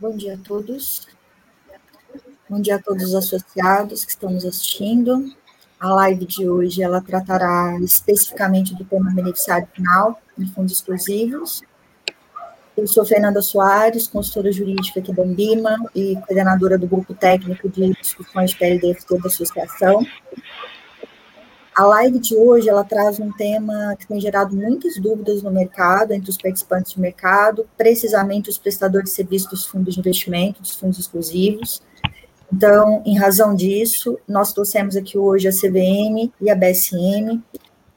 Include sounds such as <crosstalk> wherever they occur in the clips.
Bom dia a todos. Bom dia a todos os associados que estão nos assistindo. A live de hoje ela tratará especificamente do tema beneficiário final de fundos exclusivos. Eu sou Fernanda Soares, consultora jurídica aqui da Ambima e coordenadora do grupo técnico de discussões PLDFT da associação. A live de hoje ela traz um tema que tem gerado muitas dúvidas no mercado, entre os participantes do mercado, precisamente os prestadores de serviços dos fundos de investimento, dos fundos exclusivos. Então, em razão disso, nós trouxemos aqui hoje a CVM e a BSM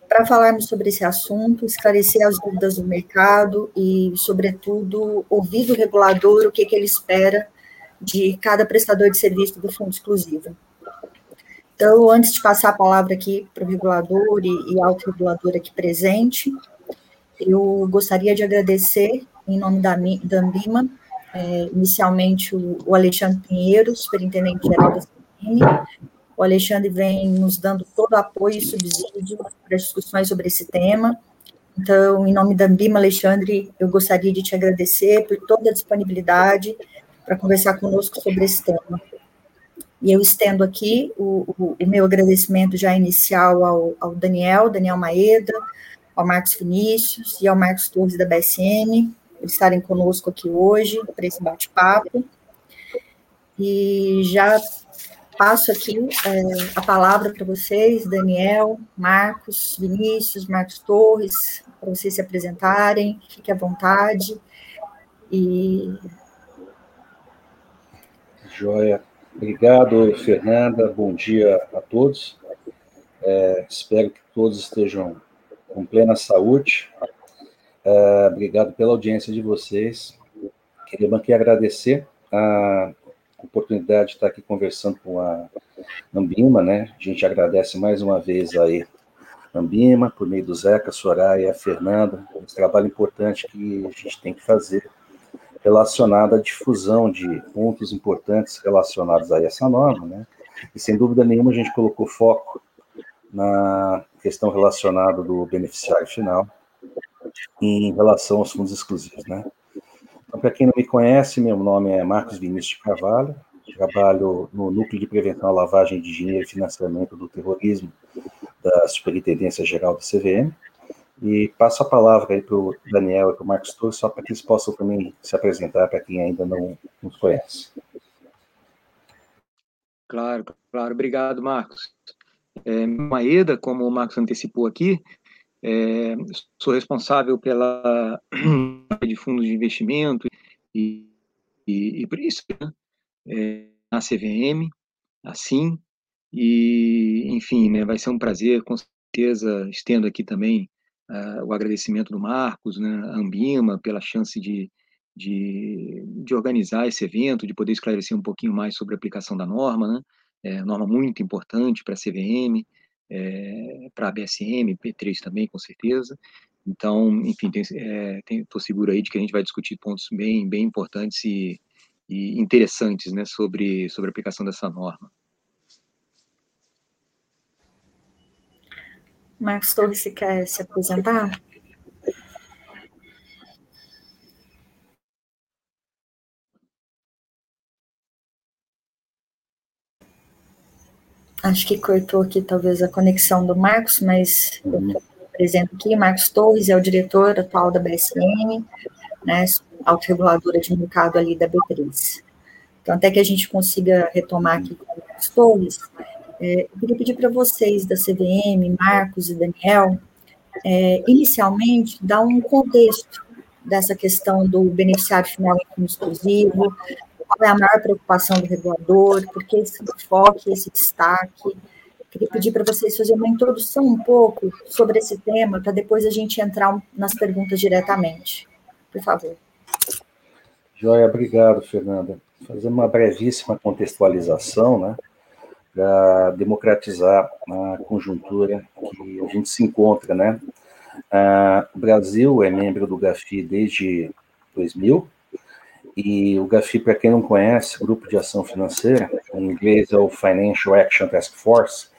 para falarmos sobre esse assunto, esclarecer as dúvidas do mercado e, sobretudo, ouvir do regulador o que, que ele espera de cada prestador de serviço do fundo exclusivo. Então, antes de passar a palavra aqui para o regulador e, e autorregulador aqui presente, eu gostaria de agradecer, em nome da, da é, inicialmente o, o, Alexandre Pinheiro, superintendente-geral da CPM. O Alexandre vem nos dando todo o apoio e subsídio para as discussões sobre esse tema. Então, em nome da Ambima, Alexandre, eu gostaria de te agradecer por toda a disponibilidade para conversar conosco sobre esse tema. E eu estendo aqui o, o, o meu agradecimento já inicial ao, ao, Daniel, Daniel Maeda, ao Marcos Vinícius e ao Marcos Torres da BSN, por estarem conosco aqui hoje para esse bate-papo. E já passo aqui é, a palavra para vocês, Daniel, Marcos, Vinícius, Marcos Torres, para vocês se apresentarem, fique à vontade. E. Joia. Obrigado, Fernanda. Bom dia a todos. É, espero que todos estejam com plena saúde. É, obrigado pela audiência de vocês. Queria aqui agradecer a oportunidade de estar aqui conversando com a Ambima, né? A gente agradece mais uma vez aí Ambima, por meio do Zeca, Soraya, Fernanda, esse trabalho importante que a gente tem que fazer relacionada à difusão de pontos importantes relacionados a essa norma, né? E sem dúvida nenhuma a gente colocou foco na questão relacionada do beneficiário final em relação aos fundos exclusivos, né? Então, para quem não me conhece, meu nome é Marcos Vinícius de Carvalho, trabalho no Núcleo de Prevenção à Lavagem de Dinheiro e Financiamento do Terrorismo da Superintendência Geral da CVM, e passo a palavra aí para o Daniel e para o Marcos Torres, só para que eles possam também se apresentar para quem ainda não nos conhece. Claro, claro. Obrigado, Marcos. É, Maeda, como o Marcos antecipou aqui, é, sou responsável pela <clears throat> de fundos de investimento e, e, e por isso, né, é, na CVM, assim, e, enfim, né, vai ser um prazer, com certeza, estendo aqui também uh, o agradecimento do Marcos, né, a Ambima, pela chance de, de, de, organizar esse evento, de poder esclarecer um pouquinho mais sobre a aplicação da norma, né, é, norma muito importante para a CVM, é, para a BSM, P3 também, com certeza. Então, enfim, estou é, seguro aí de que a gente vai discutir pontos bem, bem importantes e, e interessantes né, sobre, sobre a aplicação dessa norma. Marcos Torres, você quer se apresentar? Acho que cortou aqui talvez a conexão do Marcos, mas uhum. eu apresento aqui, Marcos Torres é o diretor atual da BSN, né, autorreguladora de mercado ali da B3. Então, até que a gente consiga retomar aqui com o Marcos Torres, é, eu queria pedir para vocês da CVM, Marcos e Daniel, é, inicialmente, dar um contexto dessa questão do beneficiário final exclusivo, qual é a maior preocupação do regulador, por que esse enfoque, esse destaque. Queria pedir para vocês fazerem uma introdução um pouco sobre esse tema, para depois a gente entrar nas perguntas diretamente. Por favor. Joia, obrigado, Fernanda. Fazer uma brevíssima contextualização, né? Para democratizar a conjuntura que a gente se encontra, né? Ah, o Brasil é membro do GAFI desde 2000, e o GAFI, para quem não conhece, Grupo de Ação Financeira, em inglês é o Financial Action Task Force,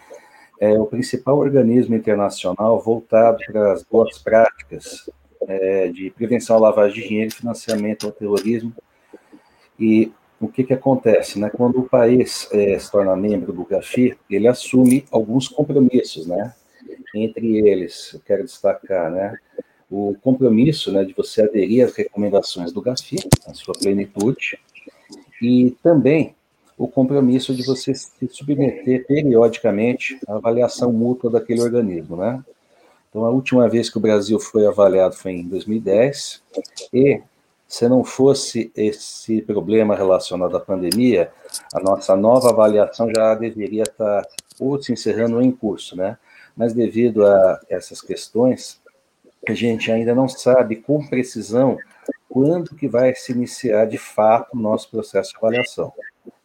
é o principal organismo internacional voltado para as boas práticas é, de prevenção à lavagem de dinheiro e financiamento ao terrorismo E o que, que acontece? Né? Quando o país é, se torna membro do GAFI, ele assume alguns compromissos, né? Entre eles, eu quero destacar, né? O compromisso né, de você aderir às recomendações do GAFI, na sua plenitude, e também o compromisso de você se submeter periodicamente à avaliação mútua daquele organismo, né? Então, a última vez que o Brasil foi avaliado foi em 2010, e se não fosse esse problema relacionado à pandemia, a nossa nova avaliação já deveria estar ou se encerrando em curso, né? Mas devido a essas questões, a gente ainda não sabe com precisão quando que vai se iniciar de fato o nosso processo de avaliação.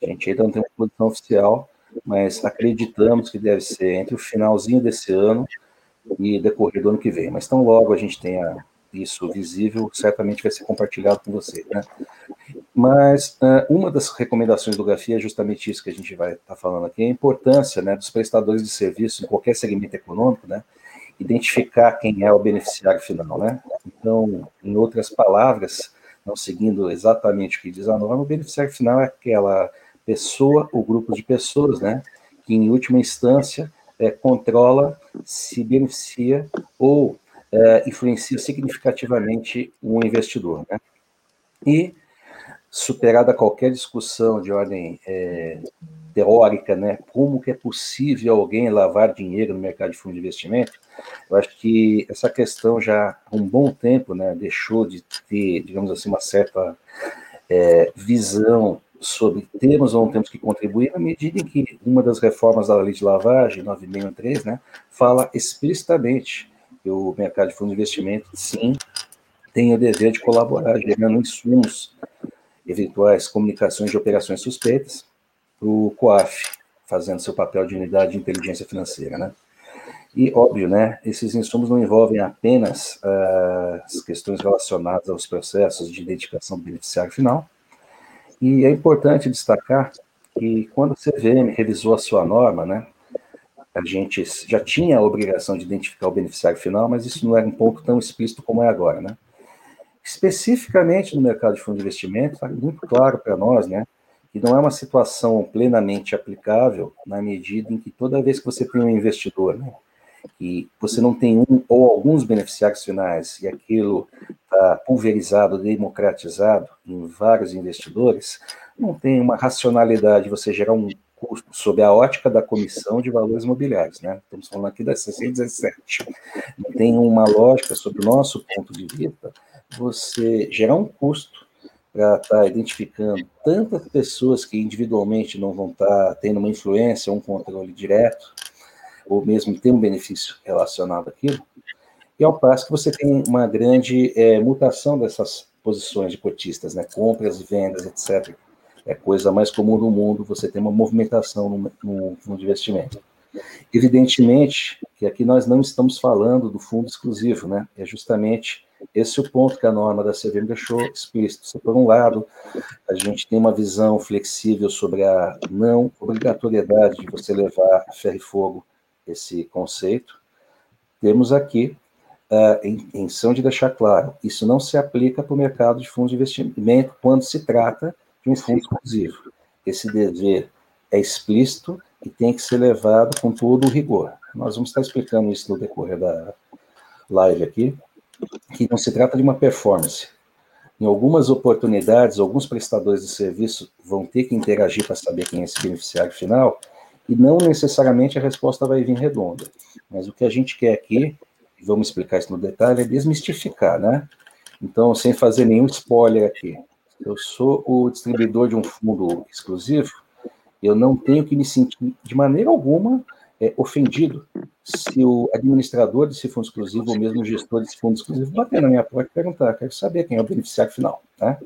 A gente ainda não tem uma posição oficial, mas acreditamos que deve ser entre o finalzinho desse ano e decorrer do ano que vem. Mas tão logo a gente tenha isso visível, certamente vai ser compartilhado com você. Né? Mas uh, uma das recomendações do GAFI é justamente isso que a gente vai estar tá falando aqui, a importância né, dos prestadores de serviço em qualquer segmento econômico, né, identificar quem é o beneficiário final. Né? Então, em outras palavras, não seguindo exatamente o que diz a norma, o beneficiário final é aquela pessoa ou grupo de pessoas né, que, em última instância, é, controla, se beneficia ou é, influencia significativamente o investidor. Né? E, superada qualquer discussão de ordem é, teórica, né, como que é possível alguém lavar dinheiro no mercado de fundo de investimento, eu acho que essa questão já há um bom tempo né, deixou de ter, digamos assim, uma certa é, visão sobre temos ou não temos que contribuir, na medida em que uma das reformas da lei de lavagem, 963, né, fala explicitamente que o mercado de fundo de investimento, sim, tem o dever de colaborar, gerando insumos, eventuais comunicações de operações suspeitas, para o COAF, fazendo seu papel de unidade de inteligência financeira, né? E, óbvio, né, esses insumos não envolvem apenas uh, as questões relacionadas aos processos de identificação do beneficiário final, e é importante destacar que quando a CVM revisou a sua norma, né, a gente já tinha a obrigação de identificar o beneficiário final, mas isso não era um ponto tão explícito como é agora, né? Especificamente no mercado de fundo de investimento, está muito claro para nós, né, que não é uma situação plenamente aplicável na medida em que toda vez que você tem um investidor, né, você não tem um ou alguns beneficiários finais e aquilo está pulverizado, democratizado em vários investidores, não tem uma racionalidade você gerar um custo sob a ótica da Comissão de Valores Imobiliários, né? Estamos falando aqui da 617. Não tem uma lógica, sob o nosso ponto de vista, você gerar um custo para estar tá identificando tantas pessoas que individualmente não vão estar tá tendo uma influência, um controle direto, ou mesmo ter um benefício relacionado àquilo, e ao passo que você tem uma grande é, mutação dessas posições de cotistas, né, compras e vendas, etc. É coisa mais comum do mundo você ter uma movimentação no, no fundo de investimento. Evidentemente que aqui nós não estamos falando do fundo exclusivo, né? É justamente esse o ponto que a norma da CVM deixou explícito. Se, por um lado, a gente tem uma visão flexível sobre a não obrigatoriedade de você levar a ferro e fogo esse conceito, temos aqui a intenção de deixar claro, isso não se aplica para o mercado de fundos de investimento quando se trata fundo exclusivo. Esse dever é explícito e tem que ser levado com todo o rigor. Nós vamos estar explicando isso no decorrer da live aqui, que não se trata de uma performance. Em algumas oportunidades, alguns prestadores de serviço vão ter que interagir para saber quem é esse beneficiário final, e não necessariamente a resposta vai vir redonda. Mas o que a gente quer aqui, e vamos explicar isso no detalhe, é desmistificar, né? Então, sem fazer nenhum spoiler aqui. Eu sou o distribuidor de um fundo exclusivo, eu não tenho que me sentir de maneira alguma é, ofendido se o administrador desse fundo exclusivo ou mesmo o gestor desse fundo exclusivo bater na minha porta e perguntar, quero saber quem é o beneficiário final, né?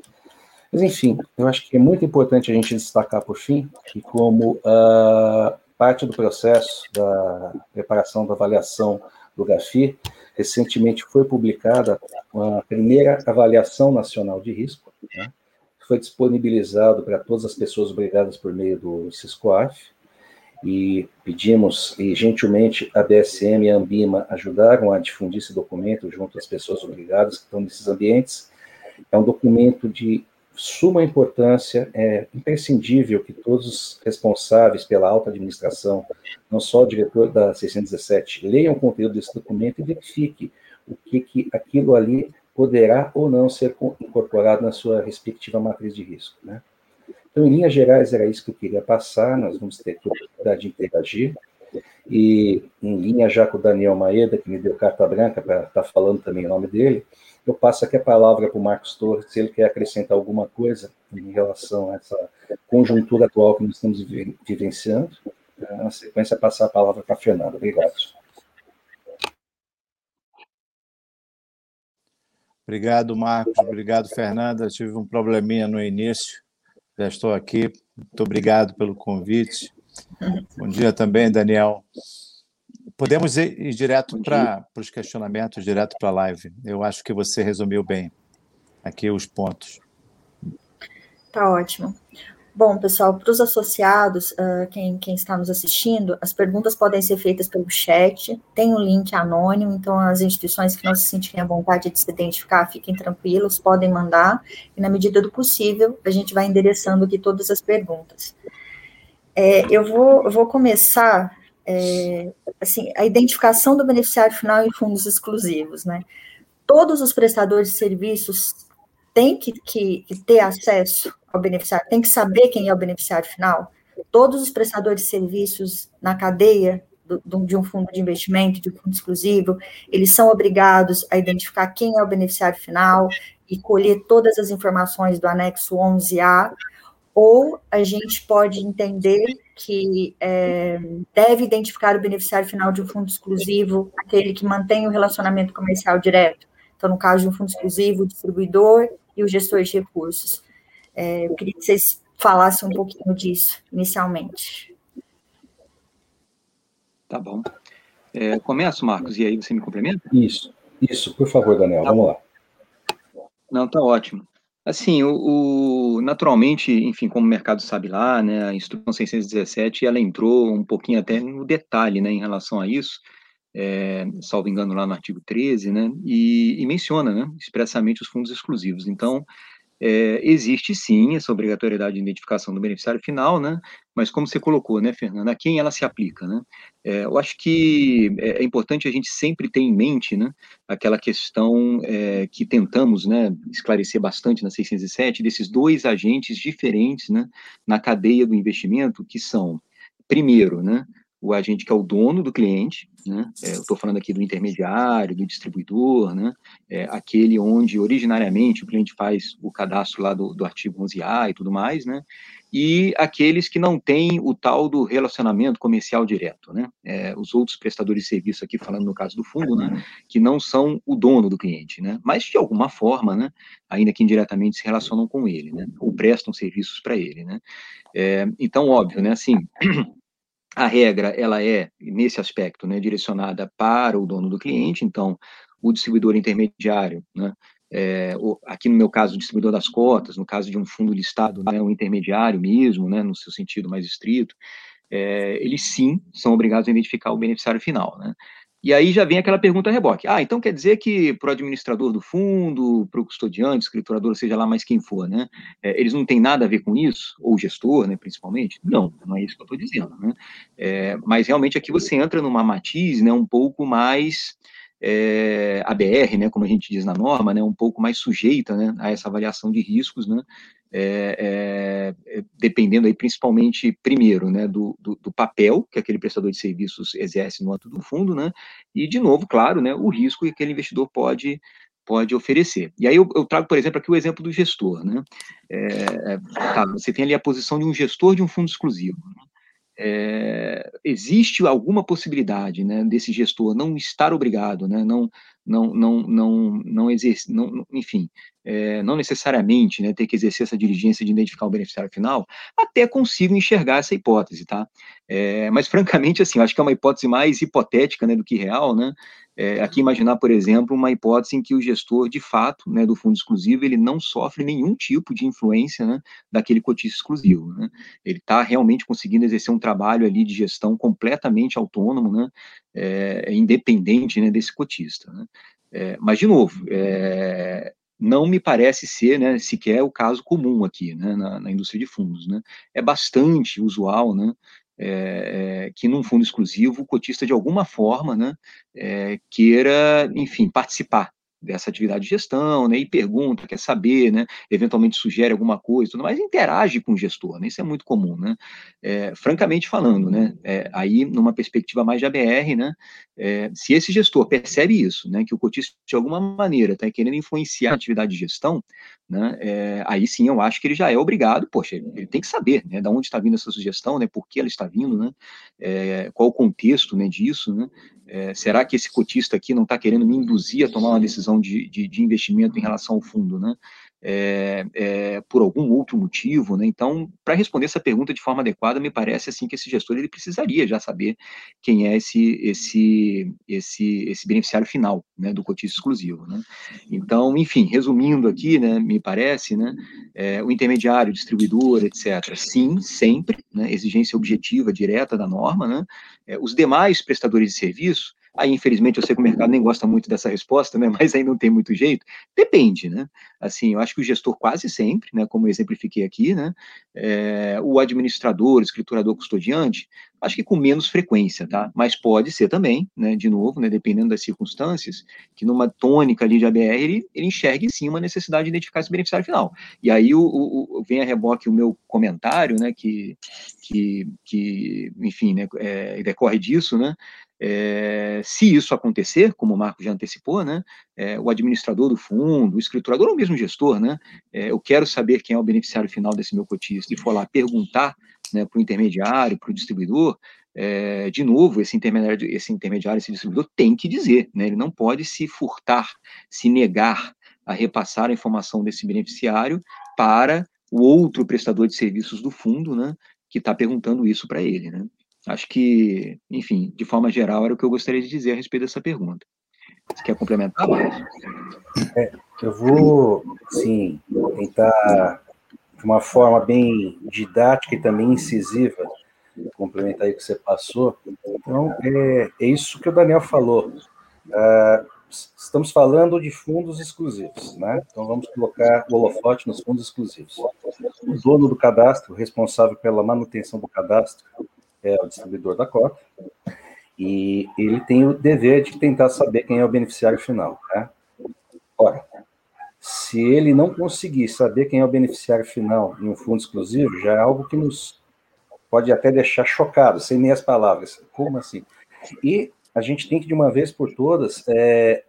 Mas, enfim, eu acho que é muito importante a gente destacar, por fim, que como uh, parte do processo da preparação da avaliação do GAFI, recentemente foi publicada a primeira avaliação nacional de risco, né? Foi disponibilizado para todas as pessoas obrigadas por meio do Ciscoaf, e pedimos, e gentilmente a BSM e a Ambima ajudaram a difundir esse documento junto às pessoas obrigadas que estão nesses ambientes. É um documento de suma importância, é imprescindível que todos os responsáveis pela alta administração, não só o diretor da 617, leiam o conteúdo desse documento e verifiquem o que, que aquilo ali poderá ou não ser incorporado na sua respectiva matriz de risco. Né? Então, em linhas gerais, era isso que eu queria passar, nós vamos ter oportunidade de interagir, e em linha já com o Daniel Maeda, que me deu carta branca para estar tá falando também o nome dele, eu passo aqui a palavra para o Marcos Torres, se ele quer acrescentar alguma coisa em relação a essa conjuntura atual que nós estamos vivenciando. Na sequência, passar a palavra para a Fernanda. Obrigado. Obrigado, Marcos. Obrigado, Fernanda. tive um probleminha no início. Já estou aqui. Muito obrigado pelo convite. Bom dia também, Daniel. Podemos ir, ir direto para os questionamentos, direto para a live. Eu acho que você resumiu bem aqui os pontos. Tá ótimo. Bom, pessoal, para os associados, uh, quem, quem está nos assistindo, as perguntas podem ser feitas pelo chat, tem um link anônimo, então as instituições que não se sentirem à vontade de se identificar, fiquem tranquilos, podem mandar, e na medida do possível, a gente vai endereçando aqui todas as perguntas. É, eu, vou, vou começar é, assim, a identificação do beneficiário final em fundos exclusivos, né? Todos os prestadores de serviços têm que, que, ter acesso ao beneficiário, tem que saber quem é o beneficiário final. Todos os prestadores de serviços na cadeia de um fundo de investimento, de um fundo exclusivo, eles são obrigados a identificar quem é o beneficiário final e colher todas as informações do anexo 11A ou a gente pode entender que é, deve identificar o beneficiário final de um fundo exclusivo, aquele que mantém o relacionamento comercial direto. Então, no caso de um fundo exclusivo, o distribuidor e o gestor de recursos. É, eu queria que vocês falassem um pouquinho disso, inicialmente. Tá bom. É, começo, Marcos, e aí você me complementa? Isso, isso, por favor, Daniel, tá vamos lá. Não, tá ótimo. Assim, o, o, naturalmente, enfim, como o mercado sabe lá, né, a instrução 617, ela entrou um pouquinho até no detalhe, né, em relação a isso, é, salvo engano lá no artigo 13, né, e, e menciona, né, expressamente os fundos exclusivos. Então, é, existe sim essa obrigatoriedade de identificação do beneficiário final, né? Mas como você colocou, né, Fernanda, a quem ela se aplica, né? É, eu acho que é, é importante a gente sempre ter em mente, né, aquela questão é, que tentamos, né, esclarecer bastante na 607 desses dois agentes diferentes, né, na cadeia do investimento, que são, primeiro, né, o agente que é o dono do cliente, né? É, eu estou falando aqui do intermediário, do distribuidor, né? É, aquele onde originariamente o cliente faz o cadastro lá do, do artigo 11A e tudo mais, né? E aqueles que não têm o tal do relacionamento comercial direto, né? É, os outros prestadores de serviço aqui, falando no caso do fundo, né? Que não são o dono do cliente, né? Mas de alguma forma, né? Ainda que indiretamente se relacionam com ele, né? Ou prestam serviços para ele, né? É, então, óbvio, né? Assim, <clears throat> a regra ela é nesse aspecto né, direcionada para o dono do cliente, então o distribuidor intermediário, né, é, o, aqui no meu caso o distribuidor das cotas, no caso de um fundo listado, né, o intermediário mesmo, né, no seu sentido mais estrito, é, eles sim são obrigados a identificar o beneficiário final, né. E aí já vem aquela pergunta a reboque. Ah, então quer dizer que para o administrador do fundo, para o custodiante, escriturador, seja lá mais quem for, né? É, eles não têm nada a ver com isso? Ou gestor, né, principalmente? Não, não é isso que eu estou dizendo, né? É, mas realmente aqui você entra numa matiz, né, um pouco mais é, ABR, né, como a gente diz na norma, né, um pouco mais sujeita, né, a essa avaliação de riscos, né, é, é, é, dependendo aí principalmente, primeiro, né, do, do, do, papel que aquele prestador de serviços exerce no ato do fundo, né, e, de novo, claro, né, o risco que aquele investidor pode, pode oferecer. E aí eu, eu trago, por exemplo, aqui o exemplo do gestor, né, é, tá, você tem ali a posição de um gestor de um fundo exclusivo, né, é, existe alguma possibilidade né, desse gestor não estar obrigado, né, não, não, não, não, não, exerce, não enfim, é, não necessariamente né, ter que exercer essa diligência de identificar o beneficiário final, até consigo enxergar essa hipótese, tá? É, mas, francamente, assim, acho que é uma hipótese mais hipotética né, do que real, né? É, aqui imaginar, por exemplo, uma hipótese em que o gestor, de fato, né, do fundo exclusivo, ele não sofre nenhum tipo de influência né, daquele cotista exclusivo. Né? Ele está realmente conseguindo exercer um trabalho ali de gestão completamente autônomo, né, é, independente né, desse cotista. Né? É, mas, de novo, é, não me parece ser, né, sequer o caso comum aqui, né, na, na indústria de fundos, né. É bastante usual, né, é, é, que num fundo exclusivo o cotista de alguma forma, né, é, queira, enfim, participar dessa atividade de gestão, né, e pergunta, quer saber, né, eventualmente sugere alguma coisa, tudo mais, interage com o gestor, né, isso é muito comum, né, é, francamente falando, né, é, aí numa perspectiva mais de ABR, né, é, se esse gestor percebe isso, né, que o cotista de alguma maneira está querendo influenciar a atividade de gestão, né, é, aí sim eu acho que ele já é obrigado, poxa, ele tem que saber, né, de onde está vindo essa sugestão, né, por que ela está vindo, né, é, qual o contexto, né, disso, né, é, será que esse cotista aqui não está querendo me induzir a tomar uma decisão de, de, de investimento em relação ao fundo, né? É, é, por algum outro motivo, né? Então, para responder essa pergunta de forma adequada, me parece assim que esse gestor ele precisaria já saber quem é esse esse esse esse beneficiário final, né, do cotista exclusivo, né? Então, enfim, resumindo aqui, né, me parece, né, é, o intermediário, distribuidor, etc. Sim, sempre, né, exigência objetiva direta da norma, né? É, os demais prestadores de serviço Aí, infelizmente, eu sei que o mercado nem gosta muito dessa resposta, né? <laughs> Mas aí não tem muito jeito. Depende, né? Assim, eu acho que o gestor quase sempre, né? Como eu exemplifiquei aqui, né? É, o administrador, escriturador custodiante, acho que com menos frequência, tá? Mas pode ser também, né? De novo, né? Dependendo das circunstâncias, que numa tônica ali de ABR ele, ele enxergue sim uma necessidade de identificar esse beneficiário final. E aí o, o vem a reboque o meu comentário, né? Que, que, que enfim, né? É, decorre disso, né? É, se isso acontecer, como o Marco já antecipou, né, é, o administrador do fundo, o escriturador ou mesmo gestor, né, é, eu quero saber quem é o beneficiário final desse meu cotista e for lá perguntar né, para o intermediário, para o distribuidor, é, de novo, esse intermediário, esse intermediário, esse distribuidor tem que dizer, né, ele não pode se furtar, se negar a repassar a informação desse beneficiário para o outro prestador de serviços do fundo, né, que está perguntando isso para ele, né. Acho que, enfim, de forma geral, era o que eu gostaria de dizer a respeito dessa pergunta. Você quer complementar, Marcos? É, eu vou, sim, tentar, de uma forma bem didática e também incisiva, complementar aí o que você passou. Então, é, é isso que o Daniel falou. Uh, estamos falando de fundos exclusivos, né? Então, vamos colocar o holofote nos fundos exclusivos. O dono do cadastro, responsável pela manutenção do cadastro, é o distribuidor da cota, e ele tem o dever de tentar saber quem é o beneficiário final. Né? Ora, se ele não conseguir saber quem é o beneficiário final em um fundo exclusivo, já é algo que nos pode até deixar chocados, sem nem as palavras. Como assim? E a gente tem que, de uma vez por todas, é,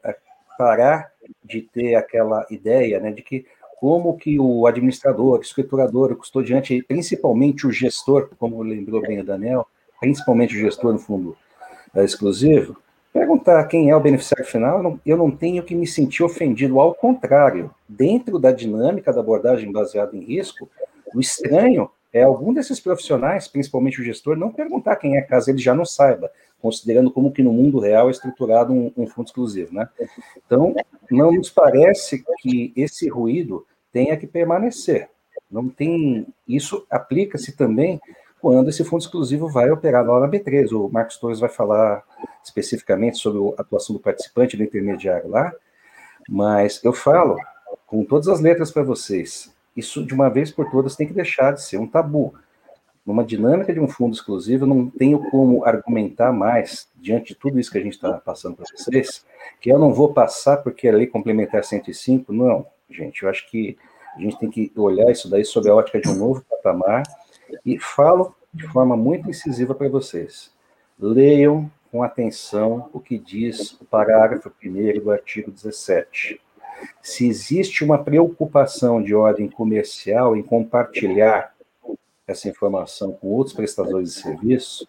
parar de ter aquela ideia né, de que como que o administrador, o escriturador, o custodiante, principalmente o gestor, como lembrou bem o Daniel, principalmente o gestor no fundo é, exclusivo, perguntar quem é o beneficiário final, eu não, eu não tenho que me sentir ofendido, ao contrário, dentro da dinâmica da abordagem baseada em risco, o estranho é algum desses profissionais, principalmente o gestor, não perguntar quem é, caso ele já não saiba, considerando como que no mundo real é estruturado um, um fundo exclusivo, né? Então, não nos parece que esse ruído tenha que permanecer. Não tem. Isso aplica-se também quando esse fundo exclusivo vai operar lá na B3. O Marcos Torres vai falar especificamente sobre a atuação do participante do intermediário lá, mas eu falo com todas as letras para vocês. Isso, de uma vez por todas, tem que deixar de ser um tabu. Numa dinâmica de um fundo exclusivo, não tenho como argumentar mais, diante de tudo isso que a gente está passando para vocês, que eu não vou passar porque a lei complementar 105, não gente. Eu acho que a gente tem que olhar isso daí sob a ótica de um novo patamar e falo de forma muito incisiva para vocês. Leiam com atenção o que diz o parágrafo 1 do artigo 17. Se existe uma preocupação de ordem comercial em compartilhar essa informação com outros prestadores de serviço,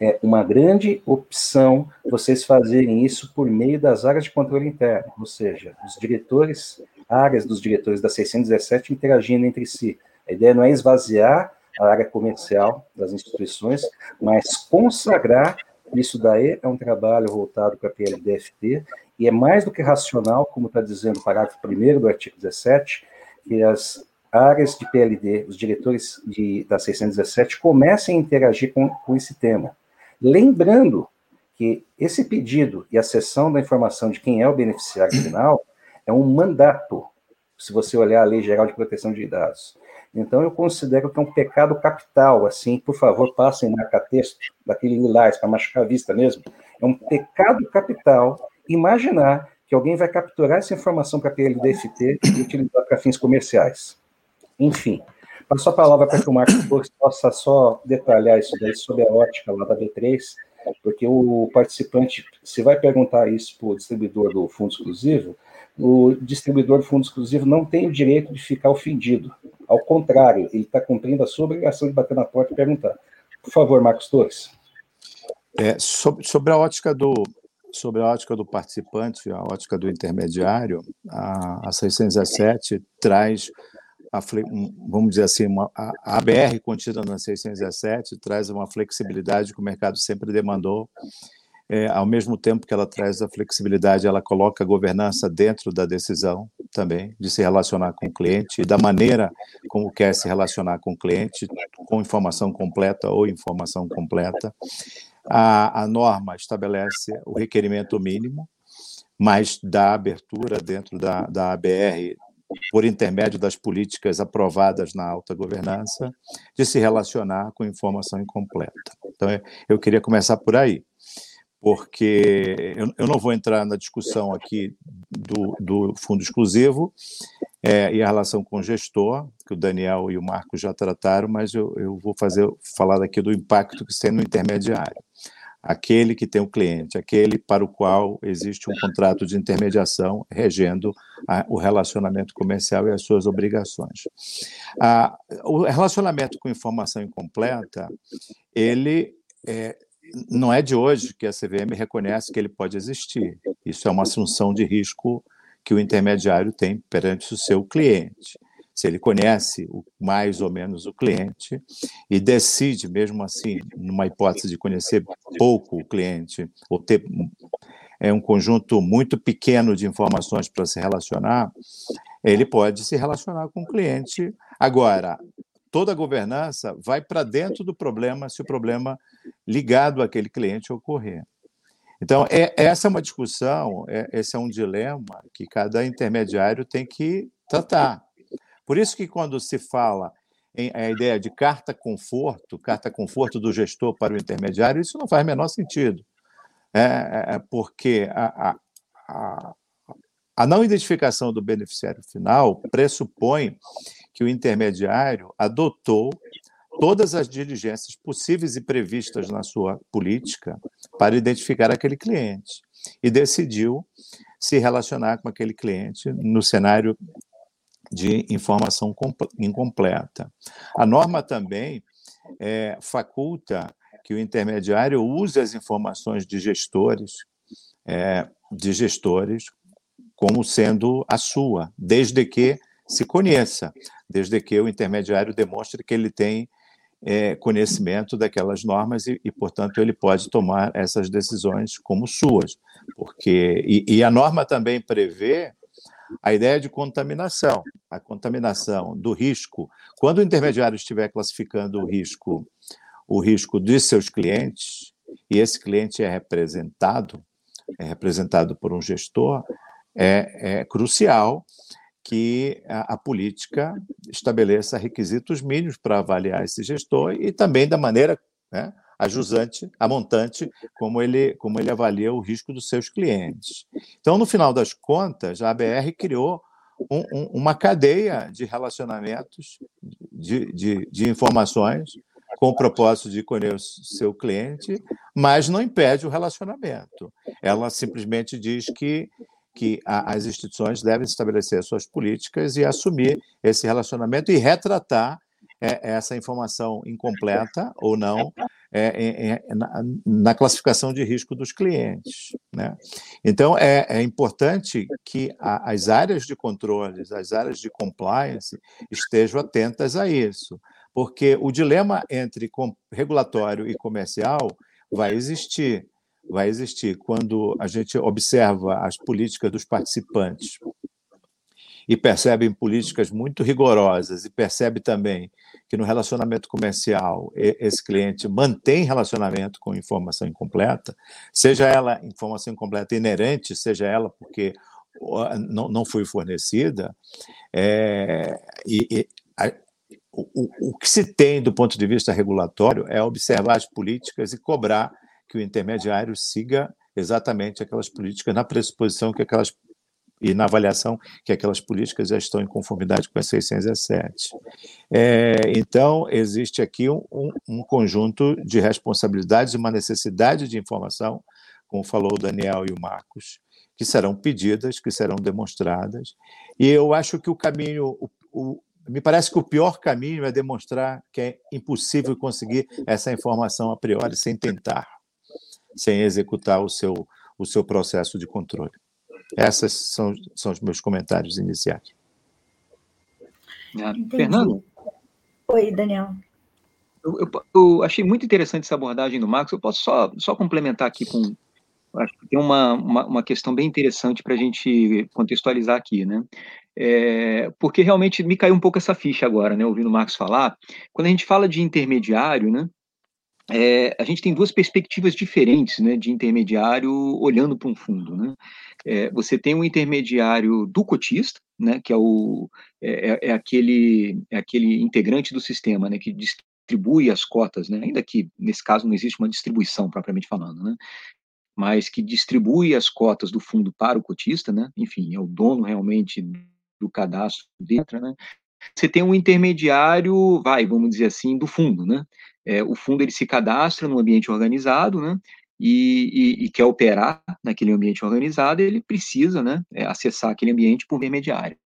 é uma grande opção vocês fazerem isso por meio das áreas de controle interno, ou seja, os diretores, áreas dos diretores da 617 interagindo entre si. A ideia não é esvaziar a área comercial das instituições, mas consagrar isso daí é um trabalho voltado para a PLDFT e é mais do que racional, como está dizendo o parágrafo 1 do artigo 17, que as áreas de PLD, os diretores de, da 617, comecem a interagir com, com esse tema. Lembrando que esse pedido e a cessão da informação de quem é o beneficiário final é um mandato, se você olhar a Lei Geral de Proteção de Dados. Então, eu considero que é um pecado capital, assim, por favor, passem na catexto, daquele lilás, para machucar a vista mesmo. É um pecado capital imaginar que alguém vai capturar essa informação para aquele DFT e utilizar para fins comerciais. Enfim, passo a palavra para que o Marcos Torres possa só detalhar isso daí sobre a ótica lá da B3, porque o participante, se vai perguntar isso para o distribuidor do fundo exclusivo, o distribuidor do fundo exclusivo não tem o direito de ficar ofendido. Ao contrário, ele está cumprindo a sua obrigação de bater na porta e perguntar. Por favor, Marcos Torres. É, sobre, sobre, a ótica do sobre a ótica do participante, a ótica do intermediário, a, a 617 traz a, vamos dizer assim, uma, a, a ABR contida na 617 traz uma flexibilidade que o mercado sempre demandou é, ao mesmo tempo que ela traz a flexibilidade, ela coloca a governança dentro da decisão também, de se relacionar com o cliente e da maneira como quer se relacionar com o cliente, com informação completa ou informação completa. A, a norma estabelece o requerimento mínimo, mas dá abertura dentro da, da ABR por intermédio das políticas aprovadas na alta governança, de se relacionar com informação incompleta. Então, eu queria começar por aí porque eu, não vou entrar na discussão aqui do, do fundo exclusivo é, e a relação com o gestor, que o Daniel e o Marco já trataram, mas eu, eu vou fazer falar daqui do impacto que tem no intermediário. Aquele que tem o cliente, aquele para o qual existe um contrato de intermediação regendo a, o relacionamento comercial e as suas obrigações. A, o relacionamento com informação incompleta, ele é, não é de hoje que a CVM reconhece que ele pode existir. Isso é uma assunção de risco que o intermediário tem perante o seu cliente. Se ele conhece o, mais ou menos o cliente e decide, mesmo assim, numa hipótese de conhecer pouco o cliente, ou ter é, um conjunto muito pequeno de informações para se relacionar, ele pode se relacionar com o cliente. Agora, toda a governança vai para dentro do problema se o problema ligado àquele cliente ocorrer. Então, é, essa é uma discussão, é, esse é um dilema que cada intermediário tem que tratar. Por isso que quando se fala em a ideia de carta conforto, carta conforto do gestor para o intermediário, isso não faz menor sentido. É, é, é porque a, a, a não identificação do beneficiário final pressupõe que o intermediário adotou todas as diligências possíveis e previstas na sua política para identificar aquele cliente e decidiu se relacionar com aquele cliente no cenário de informação incompleta. A norma também é, faculta que o intermediário use as informações de gestores, é, de gestores como sendo a sua, desde que se conheça, desde que o intermediário demonstre que ele tem é, conhecimento daquelas normas e, e, portanto, ele pode tomar essas decisões como suas. Porque e, e, a norma também prevê a ideia de contaminação, a contaminação do risco. Quando o intermediário estiver classificando o risco, o risco de seus clientes, e esse cliente é representado, é representado por um gestor, é, é crucial que a, a, política estabeleça requisitos mínimos para avaliar esse gestor e também da maneira né, ajusante, a montante, como ele, como ele avalia o risco dos seus clientes. Então, no final das contas, a ABR criou um, um, uma cadeia de relacionamentos, de, de, de informações, com o propósito de conhecer seu cliente, mas não impede o relacionamento. Ela simplesmente diz que que a, as instituições devem estabelecer suas políticas e assumir esse relacionamento e retratar é, essa informação incompleta ou não é, é, na, na, classificação de risco dos clientes. Né? Então, é, é importante que a, as áreas de controle, as áreas de compliance estejam atentas a isso, porque o dilema entre regulatório e comercial vai existir vai existir quando a gente observa as políticas dos participantes e percebe políticas muito rigorosas e percebe também que no relacionamento comercial esse cliente mantém relacionamento com informação incompleta, seja ela informação incompleta inerente, seja ela porque não, não foi fornecida, é, e, e a, o, o que se tem do ponto de vista regulatório é observar as políticas e cobrar que o intermediário siga exatamente aquelas políticas na pressuposição que aquelas e na avaliação que aquelas políticas já estão em conformidade com a 617. É, então, existe aqui um, um, conjunto de responsabilidades uma necessidade de informação, como falou o Daniel e o Marcos, que serão pedidas, que serão demonstradas. E eu acho que o caminho, o, o, me parece que o pior caminho é demonstrar que é impossível conseguir essa informação a priori sem tentar, sem executar o seu, o seu processo de controle. Esses são, são os meus comentários iniciais. Fernando? Oi, Daniel. Eu, eu, eu, achei muito interessante essa abordagem do Marcos. Eu posso só, só complementar aqui com. Acho que tem uma, uma, uma questão bem interessante para a gente contextualizar aqui, né? É, porque realmente me caiu um pouco essa ficha agora, né? Ouvindo o Marcos falar. Quando a gente fala de intermediário, né? É, a gente tem duas perspectivas diferentes, né? De intermediário olhando para um fundo, né? É, você tem um intermediário do cotista, né, que é, o, é, é, é, aquele, é aquele integrante do sistema né, que distribui as cotas, né, ainda que nesse caso não existe uma distribuição propriamente falando, né, mas que distribui as cotas do fundo para o cotista, né, enfim, é o dono realmente do cadastro dentro, né, você tem um intermediário, vai, vamos dizer assim, do fundo, né, é, o fundo ele se cadastra no ambiente organizado, né, e, e, e, quer operar naquele ambiente organizado, ele precisa né, é, acessar aquele ambiente por intermediário.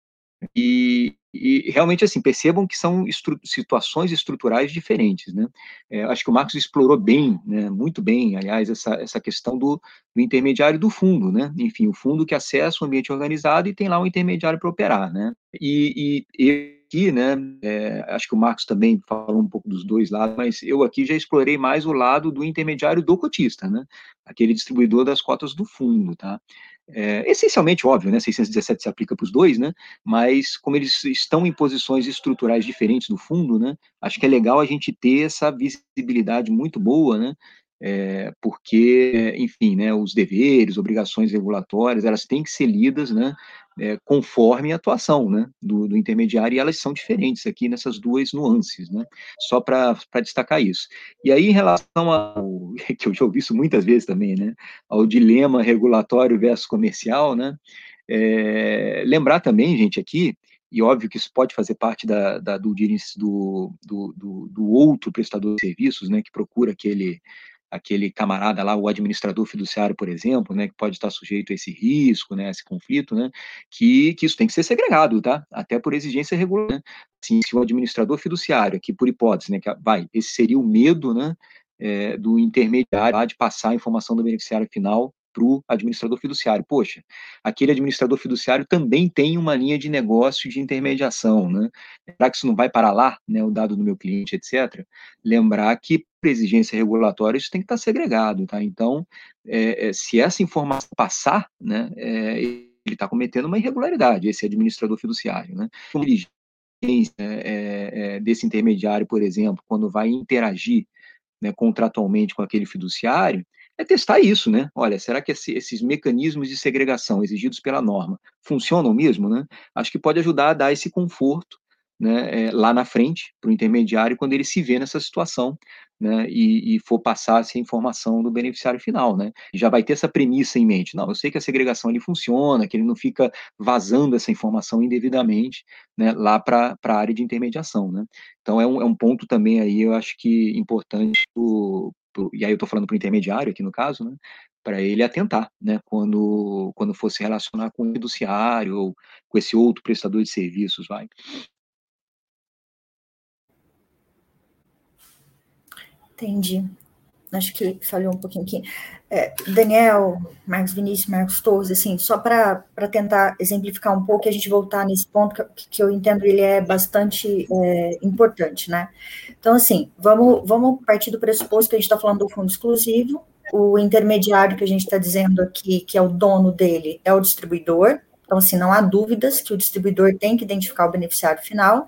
E, e, realmente, assim, percebam que são estru situações estruturais diferentes, né? É, acho que o Marcos explorou bem, né, muito bem, aliás, essa, essa questão do, do, intermediário do fundo, né? Enfim, o fundo que acessa o ambiente organizado e tem lá um intermediário para operar, né? E, e aqui, né, é, acho que o Marcos também falou um pouco dos dois lados, mas eu aqui já explorei mais o lado do intermediário do cotista, né, aquele distribuidor das cotas do fundo, tá? É, essencialmente, óbvio, né, 617 se aplica para os dois, né, mas como eles estão em posições estruturais diferentes do fundo, né, acho que é legal a gente ter essa visibilidade muito boa, né, é, porque, enfim, né, os deveres, obrigações regulatórias, elas têm que ser lidas, né, é, conforme a atuação, né, do, do, intermediário, e elas são diferentes aqui nessas duas nuances, né, só para destacar isso. E aí, em relação ao, <laughs> que eu já ouvi isso muitas vezes também, né, ao dilema regulatório versus comercial, né, é, lembrar também, gente, aqui, e óbvio que isso pode fazer parte da, da do, do, do, do, outro prestador de serviços, né, que procura aquele aquele camarada lá, o administrador fiduciário, por exemplo, né, que pode estar sujeito a esse risco, né, a esse conflito, né, que, que isso tem que ser segregado, tá? Até por exigência regular, né? Assim, se o administrador fiduciário, aqui por hipótese, né, que vai, esse seria o medo, né, é, do intermediário de passar a informação do beneficiário final para o administrador fiduciário. Poxa, aquele administrador fiduciário também tem uma linha de negócio de intermediação, né? Será que isso não vai para lá, né, o dado do meu cliente, etc. Lembrar que, por exigência regulatória, isso tem que estar segregado, tá? Então, é, é se essa informação passar, né, é, ele está cometendo uma irregularidade, esse administrador fiduciário, né? Diligência é, é, desse intermediário, por exemplo, quando vai interagir né, contratualmente com aquele fiduciário, é testar isso, né? Olha, será que esse, esses mecanismos de segregação exigidos pela norma funcionam mesmo, né? Acho que pode ajudar a dar esse conforto né, é, lá na frente para o intermediário quando ele se vê nessa situação né, e, e, for passar essa informação do beneficiário final, né? Já vai ter essa premissa em mente. Não, eu sei que a segregação ele funciona, que ele não fica vazando essa informação indevidamente né, lá para a área de intermediação, né? Então é um, é um ponto também aí, eu acho que importante pro, e aí eu estou falando para o intermediário aqui no caso, né? Para ele atentar, né? Quando, quando for se relacionar com o fiduciário ou com esse outro prestador de serviços, vai. Entendi. Acho que falhou um pouquinho aqui. É, Daniel, Marcos Vinícius, Marcos Torres, assim, só para tentar exemplificar um pouco e a gente voltar nesse ponto que, que eu entendo ele é bastante é, importante, né? Então, assim, vamos, vamos partir do pressuposto que a gente está falando do fundo exclusivo, o intermediário que a gente está dizendo aqui, que é o dono dele, é o distribuidor. Então, assim, não há dúvidas que o distribuidor tem que identificar o beneficiário final.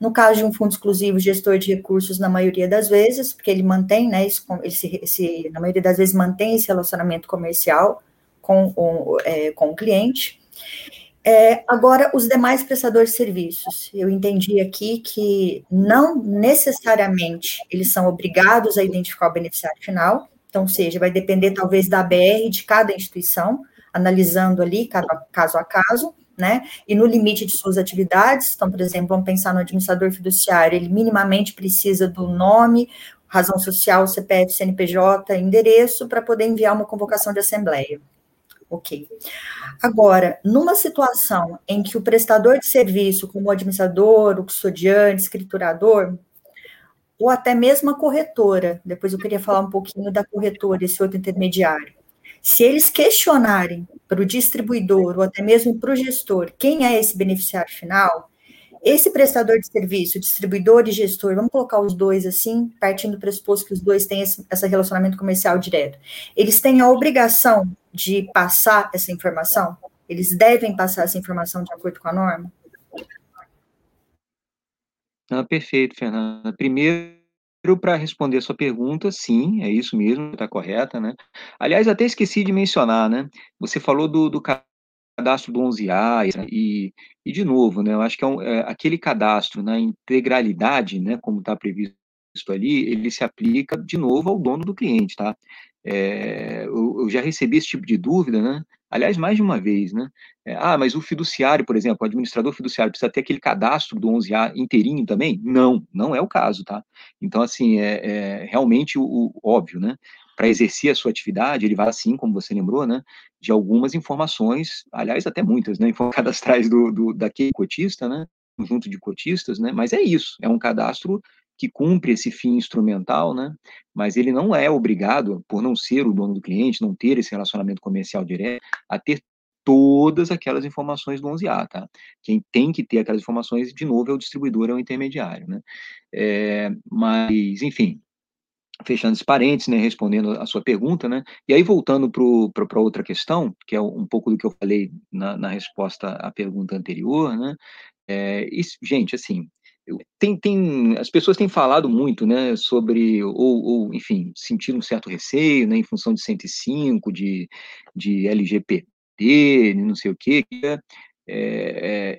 No caso de um fundo exclusivo, gestor de recursos, na maioria das vezes, porque ele mantém, né, esse, esse, na maioria das vezes, mantém esse relacionamento comercial com o, é, com o cliente. É, agora, os demais prestadores de serviços. Eu entendi aqui que não necessariamente eles são obrigados a identificar o beneficiário final, então, seja, vai depender talvez da BR de cada instituição, analisando ali caso a caso, né? E no limite de suas atividades, então, por exemplo, vamos pensar no administrador fiduciário, ele minimamente precisa do nome, razão social, CPF, CNPJ, endereço para poder enviar uma convocação de assembleia. Ok. Agora, numa situação em que o prestador de serviço, como o administrador, o custodiante, escriturador, ou até mesmo a corretora, depois eu queria falar um pouquinho da corretora, esse outro intermediário, se eles questionarem para o distribuidor ou até mesmo para o gestor quem é esse beneficiário final, esse prestador de serviço, distribuidor e gestor, vamos colocar os dois assim, partindo do pressuposto que os dois têm esse, esse relacionamento comercial direto, eles têm a obrigação de passar essa informação? Eles devem passar essa informação de acordo com a norma? Ah, perfeito, Fernanda. Primeiro, para responder a sua pergunta, sim, é isso mesmo, está correta, né? Aliás, até esqueci de mencionar, né? Você falou do, do cadastro do 11A né? e, e, de novo, né? Eu acho que é, um, é aquele cadastro na integralidade, né? Como está previsto ali, ele se aplica de novo ao dono do cliente, tá? É, eu, eu, já recebi esse tipo de dúvida, né? Aliás, mais de uma vez, né? É, ah, mas o fiduciário, por exemplo, o administrador fiduciário precisa ter aquele cadastro do 11A inteirinho também? Não, não é o caso, tá? Então, assim, é, é realmente o, o, óbvio, né? Para exercer a sua atividade, ele vai assim, como você lembrou, né? De algumas informações, aliás, até muitas, né? <laughs> Cadastrais do, do, daquele cotista, né? Conjunto de cotistas, né? Mas é isso, é um cadastro que cumpre esse fim instrumental, né? Mas ele não é obrigado, por não ser o dono do cliente, não ter esse relacionamento comercial direto, a ter todas aquelas informações do 11A, tá? Quem tem que ter aquelas informações, de novo, é o distribuidor, é o intermediário, né? É, mas, enfim, fechando esse parênteses, né, respondendo a sua pergunta, né, e aí voltando para outra questão, que é um pouco do que eu falei na, na resposta à pergunta anterior, né, é, isso, gente, assim, tem, tem, as pessoas têm falado muito, né, sobre, ou, ou enfim, sentindo um certo receio, né, em função de 105, de, de LGPD, não sei o quê, é, é,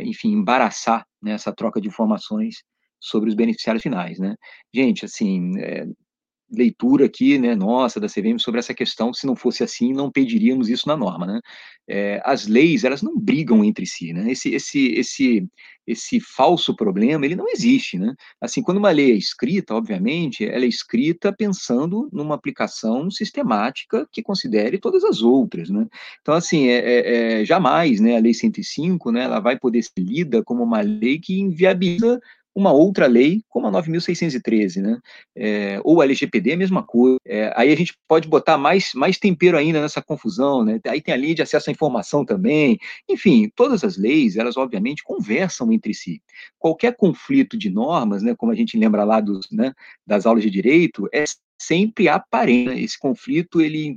é, enfim, embaraçar né, essa troca de informações sobre os beneficiários finais, né. Gente, assim, é, leitura aqui, né, nossa, da CVM sobre essa questão, se não fosse assim, não pediríamos isso na norma, né? É, as leis, elas não brigam entre si, né? Esse, esse, esse, esse falso problema, ele não existe, né? Assim, quando uma lei é escrita, obviamente, ela é escrita pensando numa aplicação sistemática que considere todas as outras, né? Então, assim, é, é, é jamais, né, a Lei 105, né, ela vai poder ser lida como uma lei que inviabiliza uma outra lei, como a 9.613, né? É, ou a LGPD, a mesma coisa. É, aí a gente pode botar mais, mais tempero ainda nessa confusão, né? Aí tem a lei de acesso à informação também. Enfim, todas as leis, elas obviamente conversam entre si. Qualquer conflito de normas, né, como a gente lembra lá dos, né, das aulas de direito, é sempre aparente. Né? Esse conflito, ele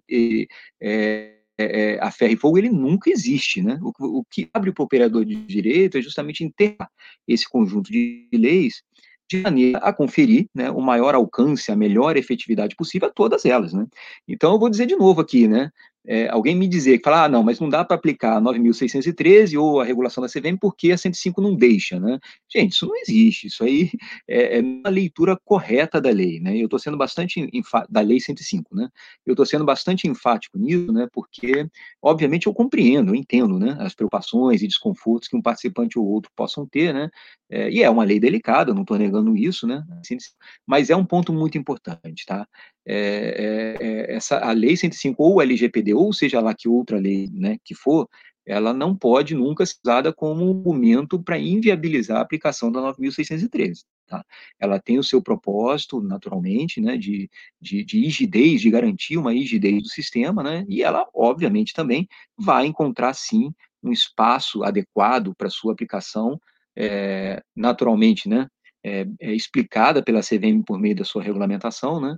é, é, a ferro e fogo, ele nunca existe, né? O, o que abre para o operador de direito é justamente enterrar esse conjunto de leis de maneira a conferir né, o maior alcance, a melhor efetividade possível a todas elas. Né? Então, eu vou dizer de novo aqui, né, é, alguém me dizer que fala, ah, não, mas não dá para aplicar a 9.613 ou a regulação da CVM porque a 105 não deixa, né? Gente, isso não existe, isso aí é, é uma leitura correta da lei, né? Eu estou sendo bastante, da lei 105, né? Eu estou sendo bastante enfático nisso, né? Porque, obviamente, eu compreendo, eu entendo, né? As preocupações e desconfortos que um participante ou outro possam ter, né? É, e é uma lei delicada, não estou negando isso, né? Mas é um ponto muito importante, tá? É, é, é, essa, a Lei 105 ou o LGPD, ou seja lá que outra lei né, que for, ela não pode nunca ser usada como argumento para inviabilizar a aplicação da 9.613. Tá? Ela tem o seu propósito, naturalmente, né, de, de, de rigidez, de garantir uma rigidez do sistema, né, e ela, obviamente, também vai encontrar, sim, um espaço adequado para sua aplicação, é, naturalmente, né, é, é, explicada pela CVM por meio da sua regulamentação, né,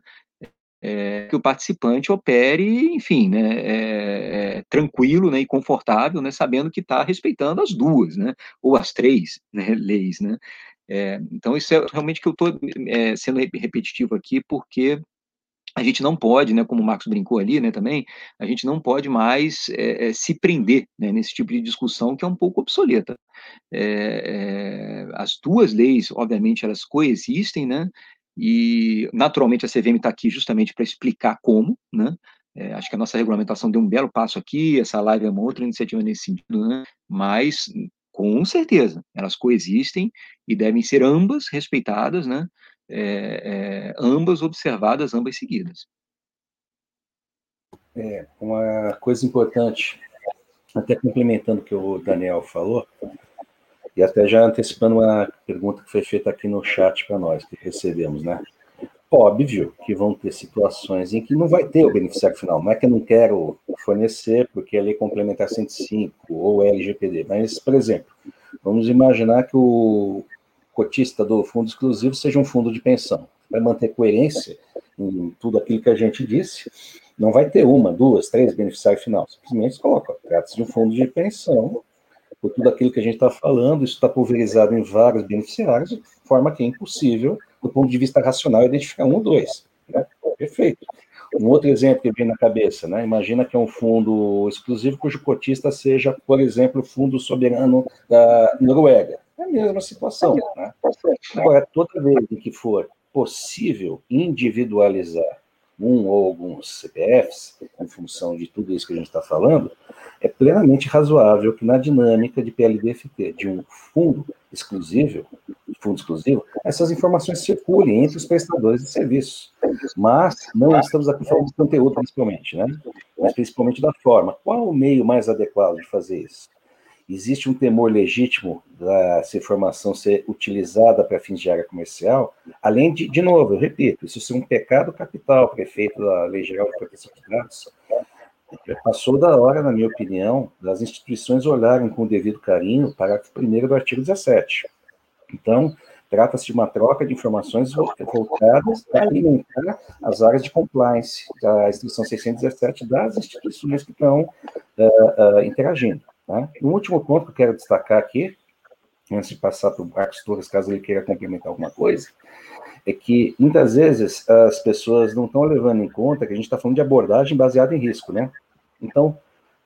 é, que o participante opere, enfim, né, é, é, tranquilo né, e confortável, né, sabendo que está respeitando as duas, né, ou as três né, leis. Né. É, então, isso é realmente que eu estou é, sendo repetitivo aqui, porque a gente não pode, né, como o Marcos brincou ali, né, também, a gente não pode mais é, é, se prender né, nesse tipo de discussão que é um pouco obsoleta. É, as duas leis, obviamente, elas coexistem, né, e naturalmente a CVM está aqui justamente para explicar como, né, acho que a nossa regulamentação deu um belo passo aqui, essa live é uma outra iniciativa nesse sentido, né, mas com certeza elas coexistem e devem ser ambas respeitadas, né, é, é, ambas observadas, ambas seguidas. É, uma coisa importante, até complementando o que o Daniel falou, e até já antecipando uma pergunta que foi feita aqui no chat para nós, que recebemos, né? Óbvio que vão ter situações em que não vai ter o beneficiário final. Não é que eu não quero fornecer porque a lei complementar 105 ou LGPD, mas, por exemplo, vamos imaginar que o cotista do fundo exclusivo seja um fundo de pensão. Vai manter coerência em tudo aquilo que a gente disse. Não vai ter uma, duas, três beneficiários final. Simplesmente coloca, trata-se de um fundo de pensão, por tudo aquilo que a gente está falando, isso está pulverizado em vários beneficiários, de forma que é impossível, do ponto de vista racional, identificar um ou dois. Né? Perfeito. Um outro exemplo que vem na cabeça, né? Imagina que é um fundo exclusivo cujo cotista seja, por exemplo, o Fundo Soberano da Noruega. É a mesma situação. Né? Agora, toda vez que for possível individualizar um ou alguns CPFs, em função de tudo isso que a gente está falando, é plenamente razoável que na dinâmica de PLDFT, de um fundo exclusivo, fundo exclusivo, essas informações circulem entre os prestadores de serviços. Mas não estamos aqui falando de conteúdo, principalmente, né? Mas principalmente da forma. Qual o meio mais adequado de fazer isso? Existe um temor legítimo dessa informação ser utilizada para fins de área comercial, além de, de novo, eu repito, isso ser um pecado capital, prefeito da Lei Geral de Proteção de Dados, passou da hora, na minha opinião, das instituições olharem com o devido carinho o parágrafo 1 do artigo 17. Então, trata-se de uma troca de informações voltadas para alimentar as áreas de compliance da instrução 617 das instituições que estão uh, uh, interagindo. Tá? Um último ponto que eu quero destacar aqui, antes de passar para o Marcos Torres, caso ele queira complementar alguma coisa, é que muitas vezes as pessoas não estão levando em conta que a gente está falando de abordagem baseada em risco, né? Então,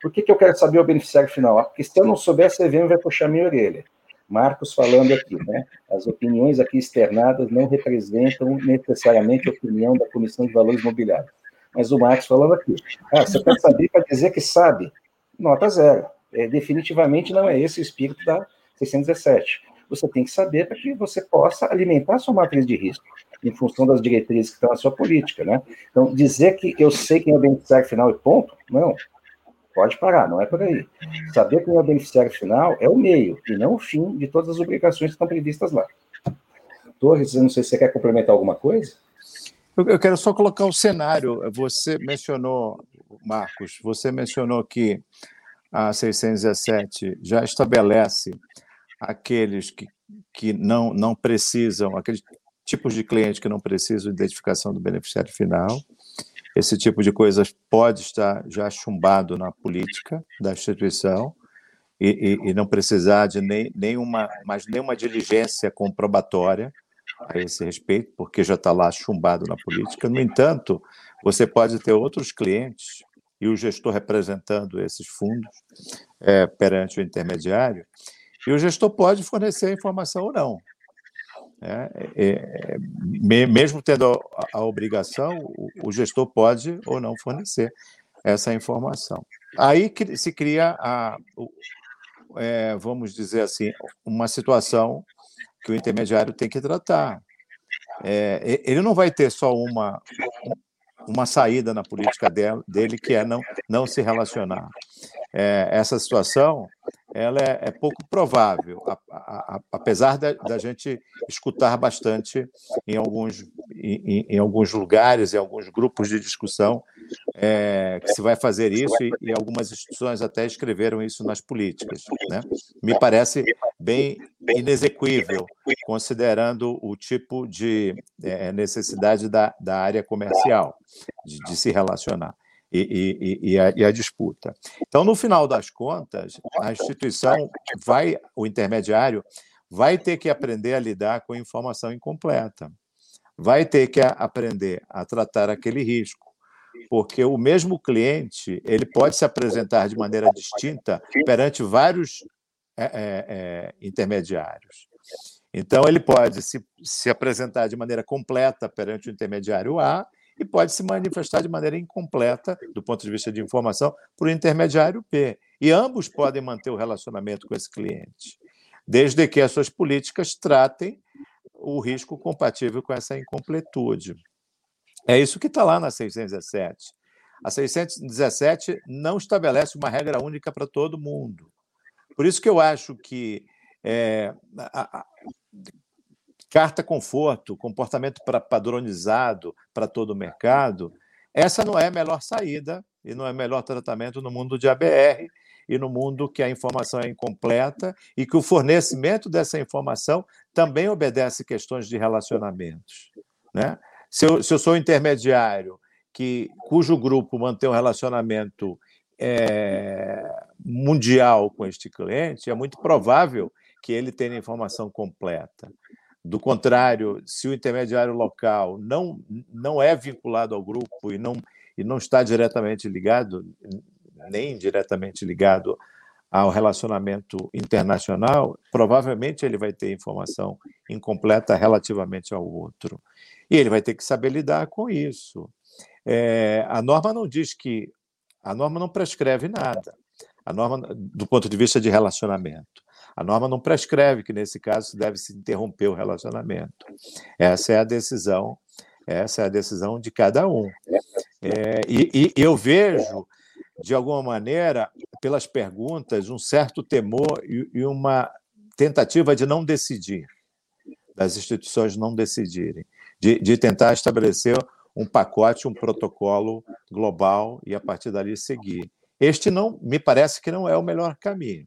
por que, que eu quero saber o beneficiário final? Ah, porque se eu não souber, a CVM vai puxar minha orelha. Marcos falando aqui, né? As opiniões aqui externadas não representam necessariamente a opinião da Comissão de Valores Imobiliários. Mas o Marcos falando aqui. Ah, você quer saber para dizer que sabe? Nota zero é, definitivamente não é esse o espírito da 617. Você tem que saber para que você possa alimentar a sua matriz de risco, em função das diretrizes que estão na sua política, né? Então, dizer que eu sei quem é o beneficiário final e ponto, não. Pode parar, não é por aí. Saber quem é o beneficiário final é o meio, e não o fim de todas as obrigações que estão previstas lá. Torres, eu não sei se você quer complementar alguma coisa. Eu quero só colocar o cenário. Você mencionou, Marcos, você mencionou que a 617 já estabelece aqueles que, que não, não precisam, aqueles tipos de clientes que não precisam de identificação do beneficiário final. Esse tipo de coisas pode estar já chumbado na política da instituição e, e, e não precisar de nem, nenhuma, mas nenhuma diligência comprobatória a esse respeito, porque já está lá chumbado na política. No entanto, você pode ter outros clientes e o gestor representando esses fundos é, perante o intermediário, e o gestor pode fornecer a informação ou não. É, é, é mesmo tendo a, a obrigação, o, o, gestor pode ou não fornecer essa informação. Aí se cria, a, é, vamos dizer assim, uma situação que o intermediário tem que tratar. É, ele não vai ter só uma, uma saída na política dele, dele que é não, não se relacionar. É, essa situação ela é, é pouco provável, a, a, a, apesar da, da, gente escutar bastante em alguns, em, em, alguns lugares, em alguns grupos de discussão, é, que se vai fazer isso, e, e, algumas instituições até escreveram isso nas políticas. Né? Me parece bem inexequível, considerando o tipo de é, necessidade da, da área comercial, de, de se relacionar e, e, e, a, e, a, disputa. Então, no final das contas, a instituição vai, o intermediário, vai ter que aprender a lidar com informação incompleta. vai ter que aprender a tratar aquele risco, porque o mesmo cliente ele pode se apresentar de maneira distinta perante vários é, é, é, intermediários. Então, ele pode se, se apresentar de maneira completa perante o intermediário A e pode se manifestar de maneira incompleta, do ponto de vista de informação, para o intermediário B. E ambos podem manter o relacionamento com esse cliente, desde que as suas políticas tratem o risco compatível com essa incompletude. É isso que está lá na 617. A 617 não estabelece uma regra única para todo mundo. Por isso que eu acho que é, a, a, carta conforto, comportamento pra, padronizado para todo o mercado, essa não é a melhor saída e não é melhor tratamento no mundo de ABR e no mundo que a informação é incompleta e que o fornecimento dessa informação também obedece questões de relacionamentos. Né? Se, eu, se eu sou intermediário que, cujo grupo mantém um relacionamento é, mundial com este cliente, é muito provável que ele tenha informação completa. Do contrário, se o intermediário local não, não é vinculado ao grupo e não, e não está diretamente ligado, nem diretamente ligado ao relacionamento internacional, provavelmente ele vai ter informação incompleta relativamente ao outro. E ele vai ter que saber lidar com isso. É, a norma não diz que. A norma não prescreve nada. A norma, do ponto de vista de relacionamento. A norma não prescreve que, nesse caso, deve se interromper o relacionamento. Essa é a decisão, essa é a decisão de cada um. É, e, e eu vejo de alguma maneira, pelas perguntas, um certo temor e uma tentativa de não decidir, das instituições não decidirem, de, de tentar estabelecer um pacote, um protocolo global e a partir dali seguir. Este não me parece que não é o melhor caminho,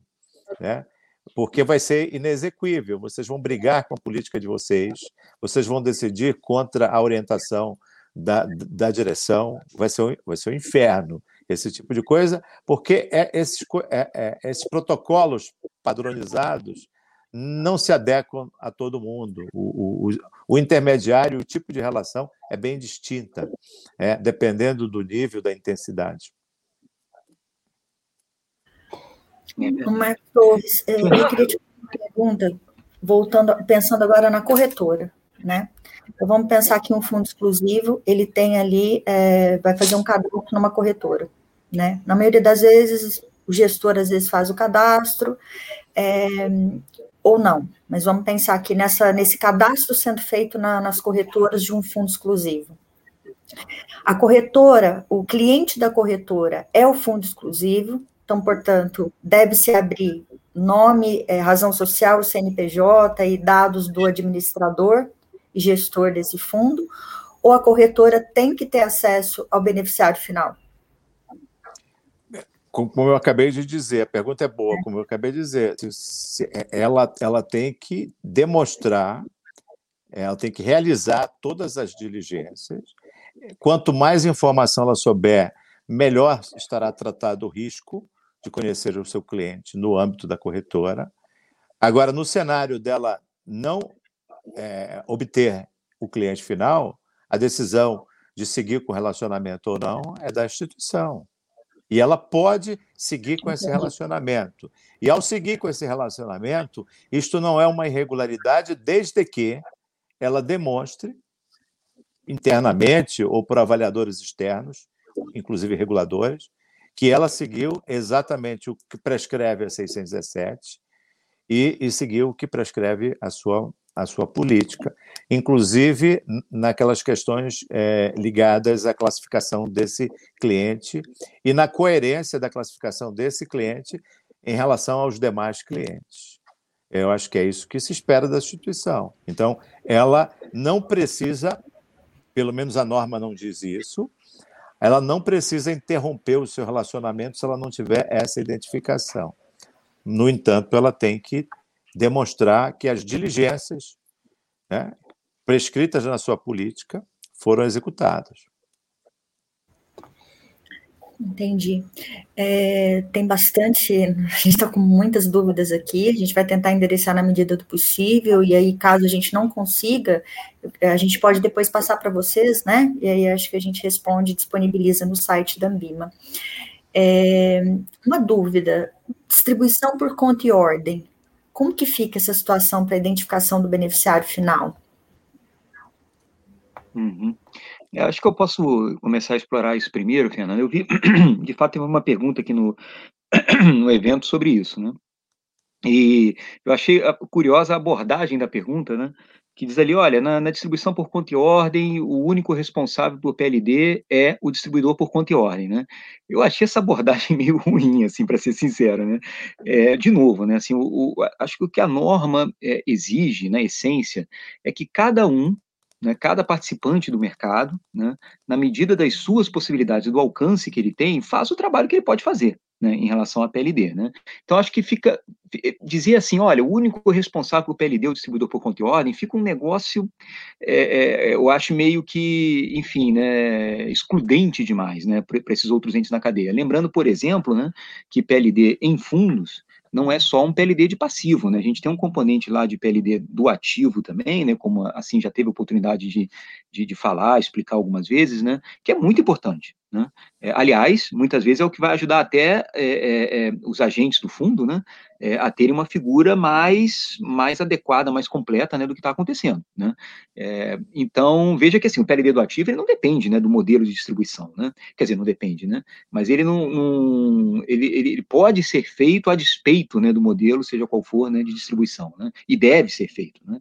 né? Porque vai ser inexequível. Vocês vão brigar com a política de vocês, vocês vão decidir contra a orientação da, da direção, vai ser, um, vai ser um inferno esse tipo de coisa, porque é, esses, é, é, esses protocolos padronizados não se adequam a todo mundo. O, o, o, intermediário, o tipo de relação é bem distinta, é, dependendo do nível, da intensidade. Marcos Torres, é, eu queria te fazer uma pergunta, voltando, pensando agora na corretora, né? Então, vamos pensar que um fundo exclusivo, ele tem ali, é, vai fazer um cadastro numa corretora né? Na maioria das vezes, o gestor às vezes faz o cadastro, é, ou não, mas vamos pensar aqui nessa, nesse cadastro sendo feito na, nas corretoras de um fundo exclusivo. A corretora, o cliente da corretora é o fundo exclusivo, então, portanto, deve-se abrir nome, é, razão social, CNPJ e dados do administrador e gestor desse fundo, ou a corretora tem que ter acesso ao beneficiário final? como eu acabei de dizer, a pergunta é boa, como eu acabei de dizer, ela, ela tem que demonstrar, ela tem que realizar todas as diligências. Quanto mais informação ela souber, melhor estará tratado o risco de conhecer o seu cliente no âmbito da corretora. Agora, no cenário dela não é, obter o cliente final, a decisão de seguir com o relacionamento ou não é da instituição. E ela pode seguir com esse relacionamento. E ao seguir com esse relacionamento, isto não é uma irregularidade desde que ela demonstre internamente ou por avaliadores externos, inclusive reguladores, que ela seguiu exatamente o que prescreve a 617 e, e seguiu o que prescreve a sua a sua política, inclusive naquelas questões é, ligadas à classificação desse cliente e na coerência da classificação desse cliente em relação aos demais clientes. Eu acho que é isso que se espera da instituição. Então, ela não precisa, pelo menos a norma não diz isso, ela não precisa interromper o seu relacionamento se ela não tiver essa identificação. No entanto, ela tem que demonstrar que as diligências né, prescritas na sua política foram executadas. Entendi. É, tem bastante, a gente está com muitas dúvidas aqui, a gente vai tentar endereçar na medida do possível, e aí, caso a gente não consiga, a gente pode depois passar para vocês, né? E aí acho que a gente responde, disponibiliza no site da Ambima. É, uma dúvida: distribuição por conta e ordem. Como que fica essa situação para a identificação do beneficiário final? Uhum. Eu acho que eu posso começar a explorar isso primeiro, Fernando. Eu vi, <clears throat> de fato, tem uma pergunta aqui no, <clears throat> no evento sobre isso, né? E eu achei curiosa a abordagem da pergunta, né? Que diz ali, olha, na, na, distribuição por conta e ordem, o único responsável por PLD é o distribuidor por conta e ordem, né? Eu achei essa abordagem <laughs> meio ruim, assim, para ser sincero, né? É, de novo, né? Assim, o, o, acho que o que a norma é, exige, na essência, é que cada um né, cada participante do mercado, né, na medida das suas possibilidades, do alcance que ele tem, faça o trabalho que ele pode fazer. Né, em relação à PLD, né? Então acho que fica dizer assim, olha, o único responsável pelo PLD é o distribuidor por conta e ordem, fica um negócio, é, é, eu acho meio que, enfim, né, excludente demais, né, para esses outros entes na cadeia. Lembrando, por exemplo, né, que PLD em fundos não é só um PLD de passivo, né? A gente tem um componente lá de PLD do ativo também, né? Como assim já teve oportunidade de, de, de falar, explicar algumas vezes, né? Que é muito importante. Né? É, aliás, muitas vezes é o que vai ajudar até é, é, é os agentes do fundo né, é, a terem uma figura mais, mais adequada, mais completa né, do que está acontecendo. Né? É, então, veja que assim, o PLD do ativo ele não depende né, do modelo de distribuição. Né? Quer dizer, não depende, né? mas ele, não, não ele, ele, pode ser feito a despeito né, do modelo, seja qual for, né, de distribuição. Né? E deve ser feito. Né?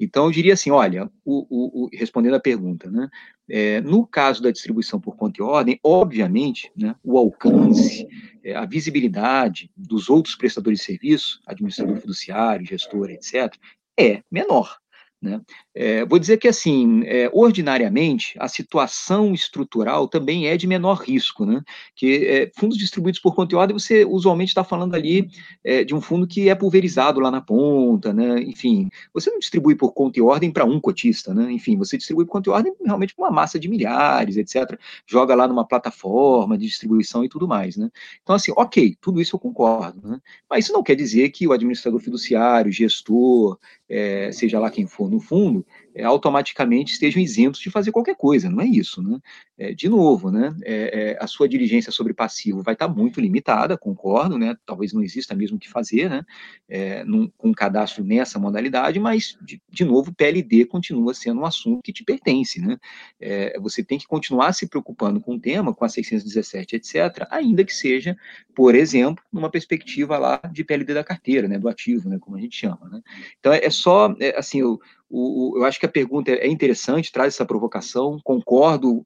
Então, eu diria assim: olha, o, o, o respondendo à pergunta, né? É, no caso da distribuição por conta e ordem, obviamente, né, o alcance, é, a visibilidade dos outros prestadores de serviço, administrador fiduciário, gestor, etc., é menor. Né? É, vou dizer que, assim, é, ordinariamente, a situação estrutural também é de menor risco, né? que é, fundos distribuídos por conta e ordem, você usualmente está falando ali é, de um fundo que é pulverizado lá na ponta, né? enfim, você não distribui por conta e ordem para um cotista, né? enfim, você distribui por conta e ordem realmente para uma massa de milhares, etc., joga lá numa plataforma de distribuição e tudo mais. Né? Então, assim, ok, tudo isso eu concordo, né? mas isso não quer dizer que o administrador fiduciário, gestor, é, seja lá quem for, no fundo, é, automaticamente estejam isentos de fazer qualquer coisa, não é isso, né? É, de novo, né? É, é a sua diligência sobre passivo vai estar muito limitada, concordo, né? Talvez não exista mesmo o que fazer, né? É, num, com um cadastro nessa modalidade, mas, de, de, novo, PLD continua sendo um assunto que te pertence, né? É, você tem que continuar se preocupando com o tema, com a 617, etc., ainda que seja, por exemplo, numa perspectiva lá de PLD da carteira, né? Do ativo, né? Como a gente chama, né? Então, é só, assim, eu o, o, eu acho que a pergunta é interessante, traz essa provocação, concordo,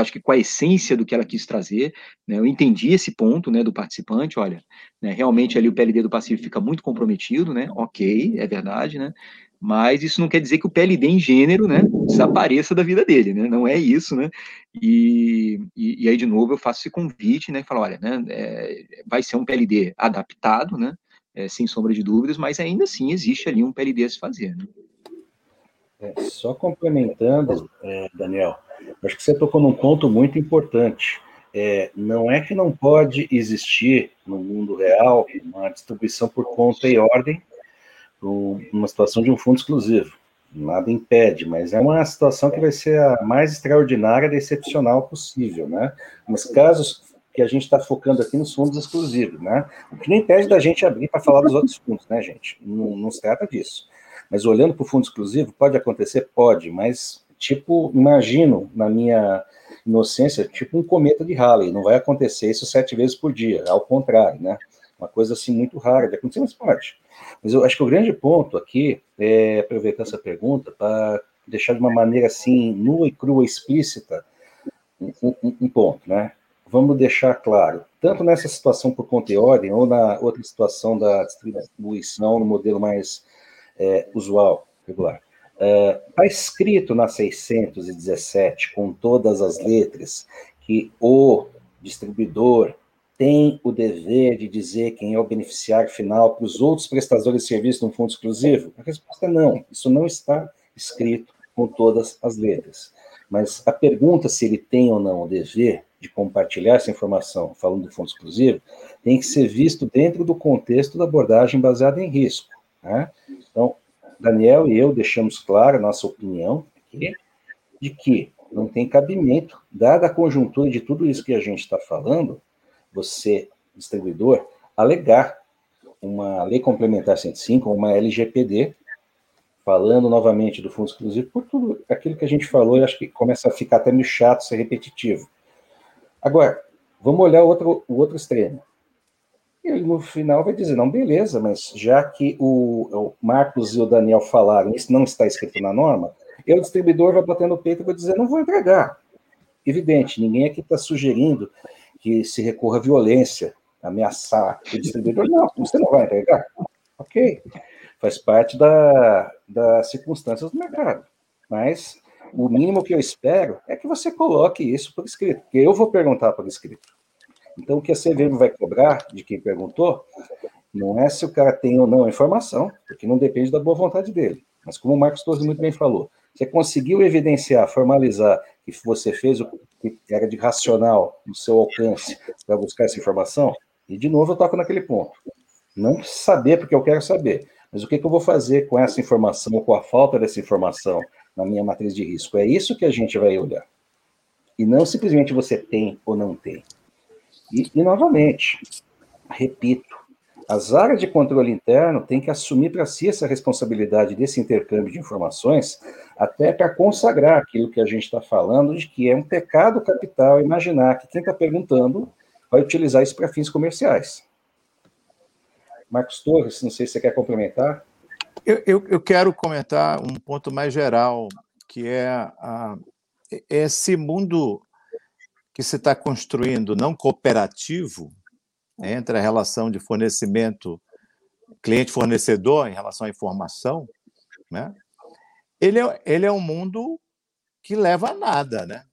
acho que com a essência do que ela quis trazer, né, eu entendi esse ponto, né, do participante, olha, né, realmente ali o PLD do passivo fica muito comprometido, né, ok, é verdade, né, mas isso não quer dizer que o PLD em gênero, né, desapareça da vida dele, né, não é isso, né, e, e, e aí, de novo, eu faço esse convite, né, falo, olha, né, é, vai ser um PLD adaptado, né, é, sem sombra de dúvidas, mas ainda assim existe ali um PLD a se fazer, né. É, só complementando, é, Daniel, acho que você tocou num ponto muito importante. É, não é que não pode existir no mundo real uma distribuição por conta e ordem uma situação de um fundo exclusivo. Nada impede, mas é uma situação que vai ser a mais extraordinária e excepcional possível, né? Nos casos que a gente está focando aqui nos fundos exclusivos, né? O que não impede da gente abrir para falar dos outros fundos, né, gente? Não, não se trata disso. Mas olhando para o fundo exclusivo, pode acontecer? Pode, mas, tipo, imagino, na minha inocência, tipo um cometa de Halley, não vai acontecer isso sete vezes por dia, ao contrário, né? Uma coisa assim muito rara de acontecer, mas pode. Mas eu acho que o grande ponto aqui é aproveitar essa pergunta para deixar de uma maneira assim, nua e crua, explícita, um, um, um ponto, né? Vamos deixar claro, tanto nessa situação por conta e ordem, ou na outra situação da distribuição no modelo mais é, usual, regular. Está é, escrito na 617, com todas as letras, que o distribuidor tem o dever de dizer quem é o beneficiário final para os outros prestadores de serviço no fundo exclusivo? A resposta é não, isso não está escrito com todas as letras. Mas a pergunta se ele tem ou não o dever de compartilhar essa informação, falando do fundo exclusivo, tem que ser visto dentro do contexto da abordagem baseada em risco. Né? Daniel e eu deixamos clara a nossa opinião aqui, de que não tem cabimento, dada a conjuntura de tudo isso que a gente está falando, você, distribuidor, alegar uma lei complementar 105, uma LGPD, falando novamente do fundo exclusivo, por tudo aquilo que a gente falou, e acho que começa a ficar até meio chato, ser repetitivo. Agora, vamos olhar outro, o outro extremo. Ele no final vai dizer, não, beleza, mas já que o, o Marcos e o Daniel falaram, isso não está escrito na norma, eu, distribuidor, vai bater no peito e vou dizer, não vou entregar. Evidente, ninguém aqui está sugerindo que se recorra à violência, ameaçar o distribuidor. Não, você não vai entregar. Ok, faz parte da, das circunstâncias do mercado. Mas o mínimo que eu espero é que você coloque isso por escrito, porque eu vou perguntar por escrito. Então, o que a CVM vai cobrar de quem perguntou não é se o cara tem ou não a informação, porque não depende da boa vontade dele. Mas como o Marcos Torres muito bem falou, você conseguiu evidenciar, formalizar que você fez o que era de racional no seu alcance para buscar essa informação? E, de novo, eu toco naquele ponto. Não saber porque eu quero saber, mas o que, que eu vou fazer com essa informação, ou com a falta dessa informação na minha matriz de risco? É isso que a gente vai olhar. E não simplesmente você tem ou não tem. E, e novamente, repito, as áreas de controle interno têm que assumir para si essa responsabilidade desse intercâmbio de informações, até para consagrar aquilo que a gente está falando, de que é um pecado capital imaginar que quem está perguntando vai utilizar isso para fins comerciais. Marcos Torres, não sei se você quer complementar. Eu, eu, eu quero comentar um ponto mais geral, que é a, esse mundo que se está construindo não cooperativo, entre a relação de fornecimento cliente-fornecedor em relação à informação, né? ele, é, ele é um mundo que leva a nada, né?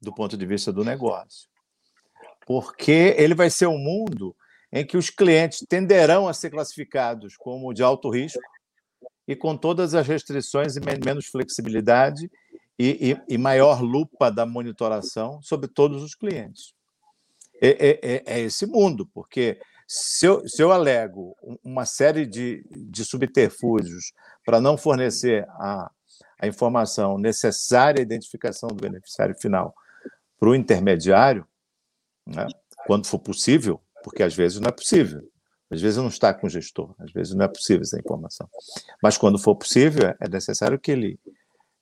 do ponto de vista do negócio. Porque ele vai ser um mundo em que os clientes tenderão a ser classificados como de alto risco e com todas as restrições e menos flexibilidade e, e, e maior lupa da monitoração sobre todos os clientes é, é, é, é esse mundo, porque se eu, se eu alego uma série de, de subterfúgios para não fornecer a, a informação necessária à identificação do beneficiário final para o intermediário, né, quando for possível, porque às vezes não é possível, às vezes não está com o gestor, às vezes não é possível essa informação. Mas quando for possível, é necessário que ele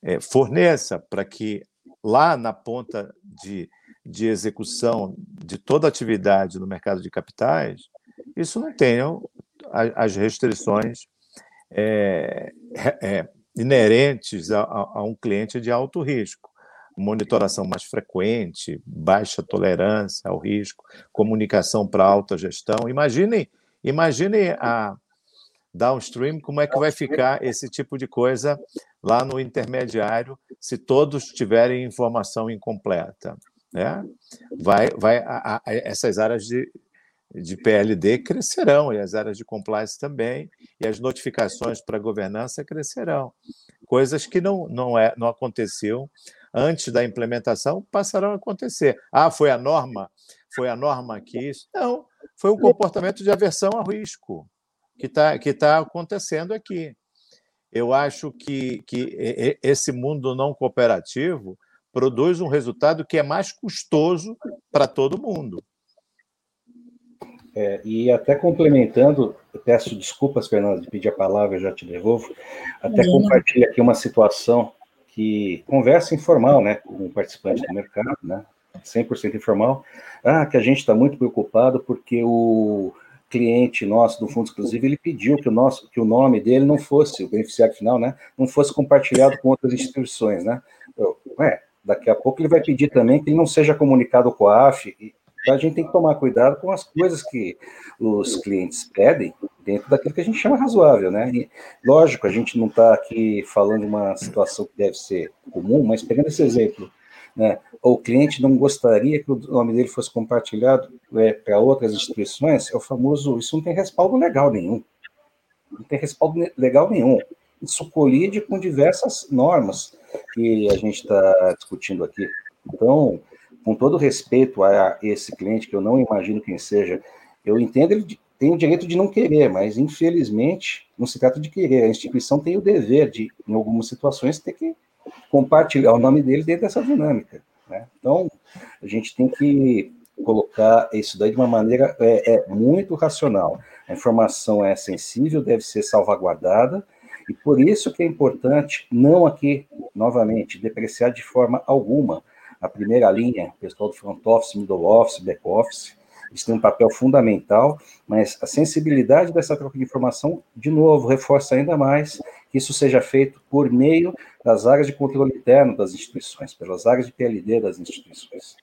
é, forneça para que lá na ponta de de execução de toda atividade no mercado de capitais, isso não tenha as restrições é, é, inerentes a, a, um cliente de alto risco. Monitoração mais frequente, baixa tolerância ao risco, comunicação para alta gestão. Imaginem, imaginem a downstream como é que vai ficar esse tipo de coisa lá no intermediário se todos tiverem informação incompleta né? vai, vai a, a, essas áreas de, de PLD crescerão, e as áreas de compliance também, e as notificações para governança crescerão. Coisas que não, não, é, não aconteciam antes da implementação passarão a acontecer. Ah, foi a norma? Foi a norma que isso? Não, foi um comportamento de aversão ao risco que está que tá acontecendo aqui. Eu acho que, que esse mundo não cooperativo produz um resultado que é mais custoso para todo mundo. É, e até complementando, peço desculpas, Fernando, de pedir a palavra, eu já te devolvo. Até Sim. compartilho aqui uma situação que conversa informal, né, com um participante do mercado, né, 100% informal. Ah, que a gente está muito preocupado porque o cliente nosso do fundo exclusivo ele pediu que o nosso que o nome dele não fosse o beneficiário final, né, não fosse compartilhado com outras instituições, né. Eu, ué, daqui a pouco ele vai pedir também que ele não seja comunicado com a AF. Então a gente tem que tomar cuidado com as coisas que os clientes pedem dentro daquilo que a gente chama razoável, né? E, lógico, a gente não está aqui falando de uma situação que deve ser comum, mas pegando esse exemplo, né? O cliente não gostaria que o nome dele fosse compartilhado é, para outras instituições, é o famoso, isso não tem respaldo legal nenhum. Não tem respaldo legal nenhum. Isso colide com diversas normas que a gente está discutindo aqui. Então, com todo respeito a esse cliente, que eu não imagino quem seja, eu entendo ele tem o direito de não querer, mas infelizmente não se trata de querer. A instituição tem o dever de, em algumas situações, ter que compartilhar o nome dele dentro dessa dinâmica. Né? Então, a gente tem que colocar isso daí de uma maneira é, é, muito racional. A informação é sensível, deve ser salvaguardada, e por isso que é importante não aqui, novamente, depreciar de forma alguma a primeira linha, pessoal do front office, middle office, back office, eles têm um papel fundamental, mas a sensibilidade dessa troca de informação, de novo, reforça ainda mais que isso seja feito por meio das áreas de controle interno das instituições, pelas áreas de PLD das instituições.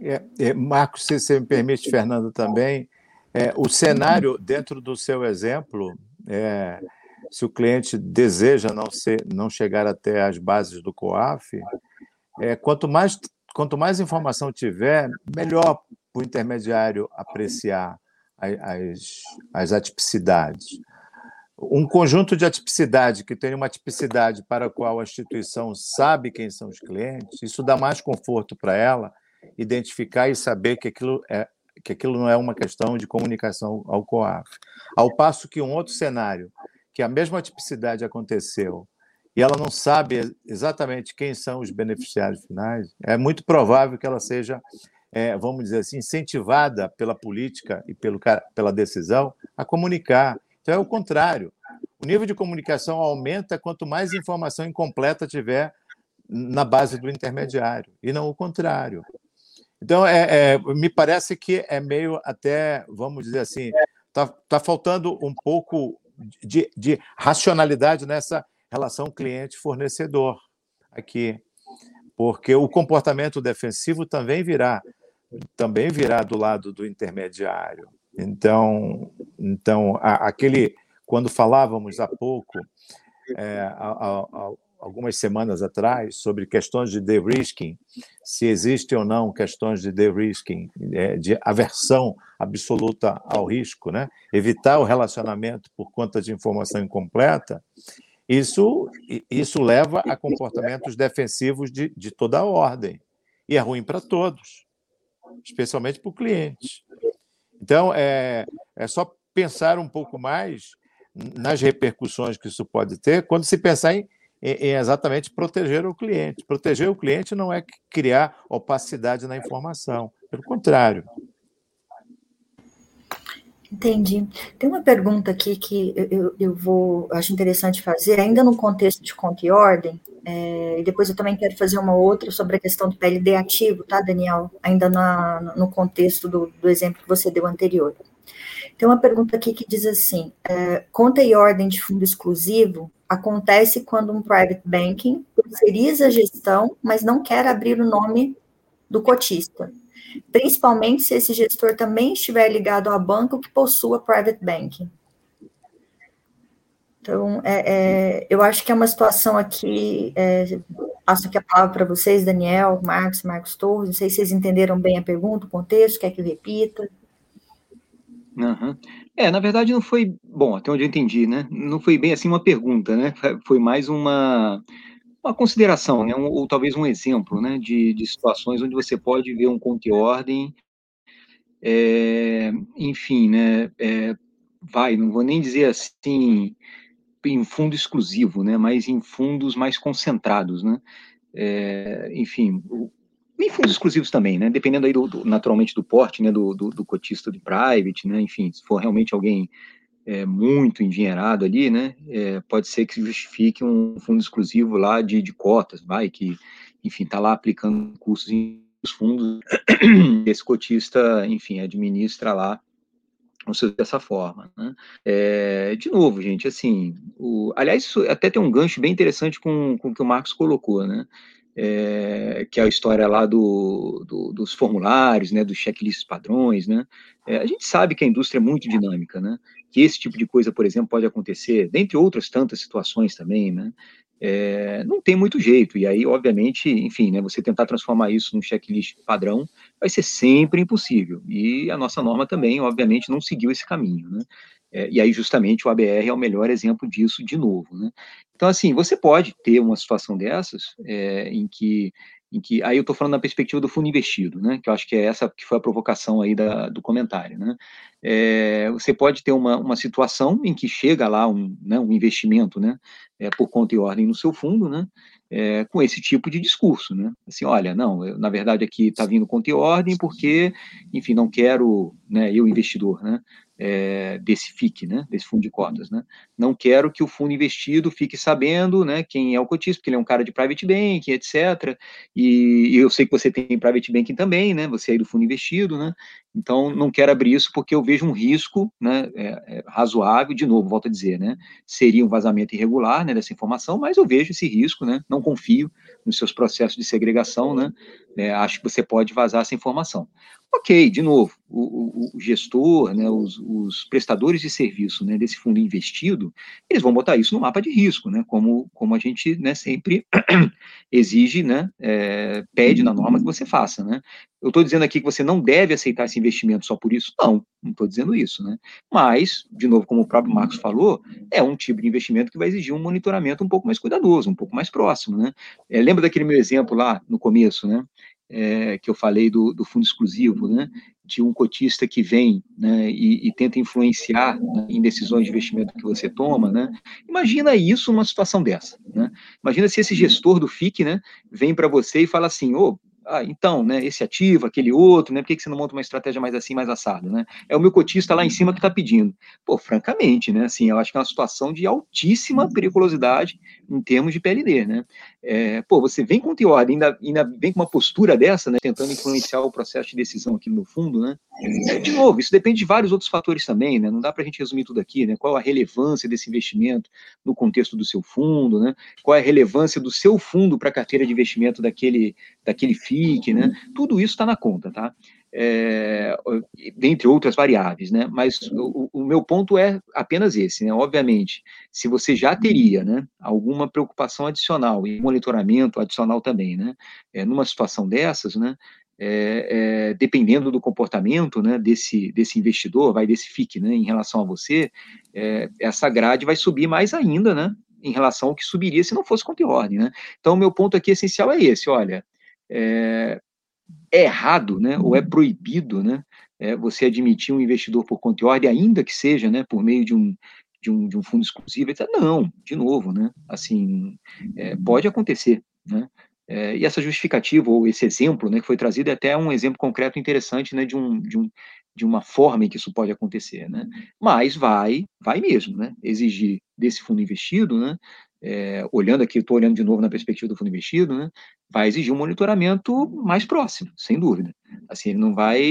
É, é, Marcos, se você me permite, Fernando, também, é, o cenário, dentro do seu exemplo, é, se o cliente deseja não, ser, não chegar até as bases do COAF, é, quanto, mais, quanto mais informação tiver, melhor o intermediário apreciar as, as atipicidades. Um conjunto de atipicidade que tem uma tipicidade para a qual a instituição sabe quem são os clientes, isso dá mais conforto para ela identificar e saber que aquilo, é, que aquilo não é uma questão de comunicação ao COAF. Ao passo que um outro cenário, que a mesma tipicidade aconteceu e ela não sabe exatamente quem são os beneficiários finais, é muito provável que ela seja, é, vamos dizer assim, incentivada pela política e pelo, pela decisão a comunicar. Então é o contrário. O nível de comunicação aumenta quanto mais informação incompleta tiver na base do intermediário, e não o contrário. Então, é, é, me parece que é meio até, vamos dizer assim, está tá faltando um pouco de, de racionalidade nessa relação cliente-fornecedor aqui, porque o comportamento defensivo também virá, também virá do lado do intermediário. Então, então aquele quando falávamos há pouco, é, a, a, algumas semanas atrás sobre questões de de-risking, se existe ou não questões de de-risking, é, de aversão absoluta ao risco, né? evitar o relacionamento por conta de informação incompleta, isso, isso leva a comportamentos defensivos de, de toda a ordem. E é ruim para todos, especialmente para o cliente. Então, é, é só pensar um pouco mais nas repercussões que isso pode ter quando se pensar em em exatamente proteger o cliente. Proteger o cliente não é criar opacidade na informação, pelo contrário. Entendi. Tem uma pergunta aqui que eu, eu vou, acho interessante fazer, ainda no contexto de conta e ordem, é, e depois eu também quero fazer uma outra sobre a questão do PLD ativo, tá, Daniel? Ainda na, no contexto do, do exemplo que você deu anterior. Tem uma pergunta aqui que diz assim: é, conta e ordem de fundo exclusivo acontece quando um private banking terceiriza a gestão, mas não quer abrir o nome do cotista, principalmente se esse gestor também estiver ligado ao banco que possua private banking. Então, é, é, eu acho que é uma situação aqui. É, passo aqui a palavra para vocês, Daniel, Marcos, Marcos Torres. Não sei se vocês entenderam bem a pergunta, o contexto, quer que eu repita. Uhum. É, na verdade não foi, bom, até onde eu entendi, né? Não foi bem assim uma pergunta, né? Foi mais uma, uma consideração, né? Um, ou talvez um exemplo, né? De, de situações onde você pode ver um conto e ordem, é, enfim, né? É, vai, não vou nem dizer assim em fundo exclusivo, né? Mas em fundos mais concentrados, né? É, enfim, nem fundos exclusivos também, né? Dependendo aí do, do naturalmente do porte, né? Do, do, do, cotista de private, né? Enfim, se for realmente alguém é, muito endinheirado ali, né? É, pode ser que justifique um fundo exclusivo lá de, de cotas, vai, que, enfim, está lá aplicando custos em os fundos, <clears throat> esse cotista, enfim, administra lá dessa forma. Né? É, de novo, gente, assim, o, aliás, isso até tem um gancho bem interessante com, com o que o Marcos colocou, né? é, que é a história lá do, do, dos formulários, né, dos checklists padrões, né, é, a gente sabe que a indústria é muito dinâmica, né, que esse tipo de coisa, por exemplo, pode acontecer, dentre outras tantas situações também, né, é, não tem muito jeito, e aí, obviamente, enfim, né, você tentar transformar isso num checklist padrão vai ser sempre impossível, e a nossa norma também, obviamente, não seguiu esse caminho, né, é, e aí, justamente, o ABR é o melhor exemplo disso de novo. Né? Então, assim, você pode ter uma situação dessas, é, em que, em que aí eu estou falando na perspectiva do fundo investido, né? Que eu acho que é essa que foi a provocação aí da, do comentário, né? É, você pode ter uma, uma situação em que chega lá um, né, um investimento, né? É, por conta e ordem no seu fundo, né? É, com esse tipo de discurso, né? Assim, olha, não, eu, na verdade aqui está vindo conta e ordem porque, enfim, não quero, né? Eu investidor, né? É, desse FIC, né, desse fundo de cotas, né. Não quero que o fundo investido fique sabendo, né, quem é o cotista, porque ele é um cara de private banking, etc. E, e eu sei que você tem private banking também, né, você aí do fundo investido, né. Então não quero abrir isso porque eu vejo um risco, né, é, é, razoável. De novo, volto a dizer, né, seria um vazamento irregular, né, dessa informação, mas eu vejo esse risco, né. Não confio nos seus processos de segregação, né. É, acho que você pode vazar essa informação. Ok, de novo, o, o, gestor, né, os, os, prestadores de serviço né, desse fundo investido, eles vão botar isso no mapa de risco, né, como, como a gente né, sempre <clears throat> exige, né, é, pede na norma que você faça. Né. Eu estou dizendo aqui que você não deve aceitar esse investimento só por isso? Não, não estou dizendo isso. Né. Mas, de novo, como o próprio Marcos falou, é um tipo de investimento que vai exigir um monitoramento um pouco mais cuidadoso, um pouco mais próximo. Né. É, lembra daquele meu exemplo lá no começo, né? é, que eu falei do, do, fundo exclusivo, né, de um cotista que vem né, e, e, tenta influenciar né, em decisões de investimento que você toma, né, imagina isso numa situação dessa. Né, imagina se esse gestor do FIC né, vem para você e fala assim, ô, oh, ah, então, né, esse ativo, aquele outro, né, por que, que você não monta uma estratégia mais assim, mais assado, né? É o meu cotista lá em cima que está pedindo. Pô, francamente, né, assim, eu acho que é uma situação de altíssima periculosidade em termos de PLD, né? É, pô, você vem com teoria, ainda, ainda vem com uma postura dessa, né, tentando influenciar o processo de decisão aqui no fundo, né? É, de novo, isso depende de vários outros fatores também, né? Não dá para a gente resumir tudo aqui, né? Qual a relevância desse investimento no contexto do seu fundo, né? Qual é a relevância do seu fundo para a carteira de investimento daquele, daquele FIC, né? Tudo isso está na conta, tá? é, dentre outras variáveis, né? Mas o, o, meu ponto é apenas esse, né? Obviamente, se você já teria, né, alguma preocupação adicional e monitoramento adicional também, né? É, numa situação dessas, né? É, é, dependendo do comportamento né, desse, desse investidor, vai desse FIC, né, em relação a você, é, essa grade vai subir mais ainda, né, em relação ao que subiria se não fosse conta e ordem, né. Então, o meu ponto aqui essencial é esse, olha, é, é errado, né, ou é proibido, né, é, você admitir um investidor por conta ordem, ainda que seja, né, por meio de um, de um, de um fundo exclusivo. Não, de novo, né, assim, é, pode acontecer, né, é, e essa justificativa, ou esse exemplo, né, que foi trazido, é até um exemplo concreto interessante, né, de, um, de, um, de uma forma em que isso pode acontecer, né, mas vai, vai mesmo, né, exigir desse fundo investido, né, é, olhando aqui, estou olhando de novo na perspectiva do fundo investido, né, vai exigir um monitoramento mais próximo, sem dúvida. Assim, ele não vai,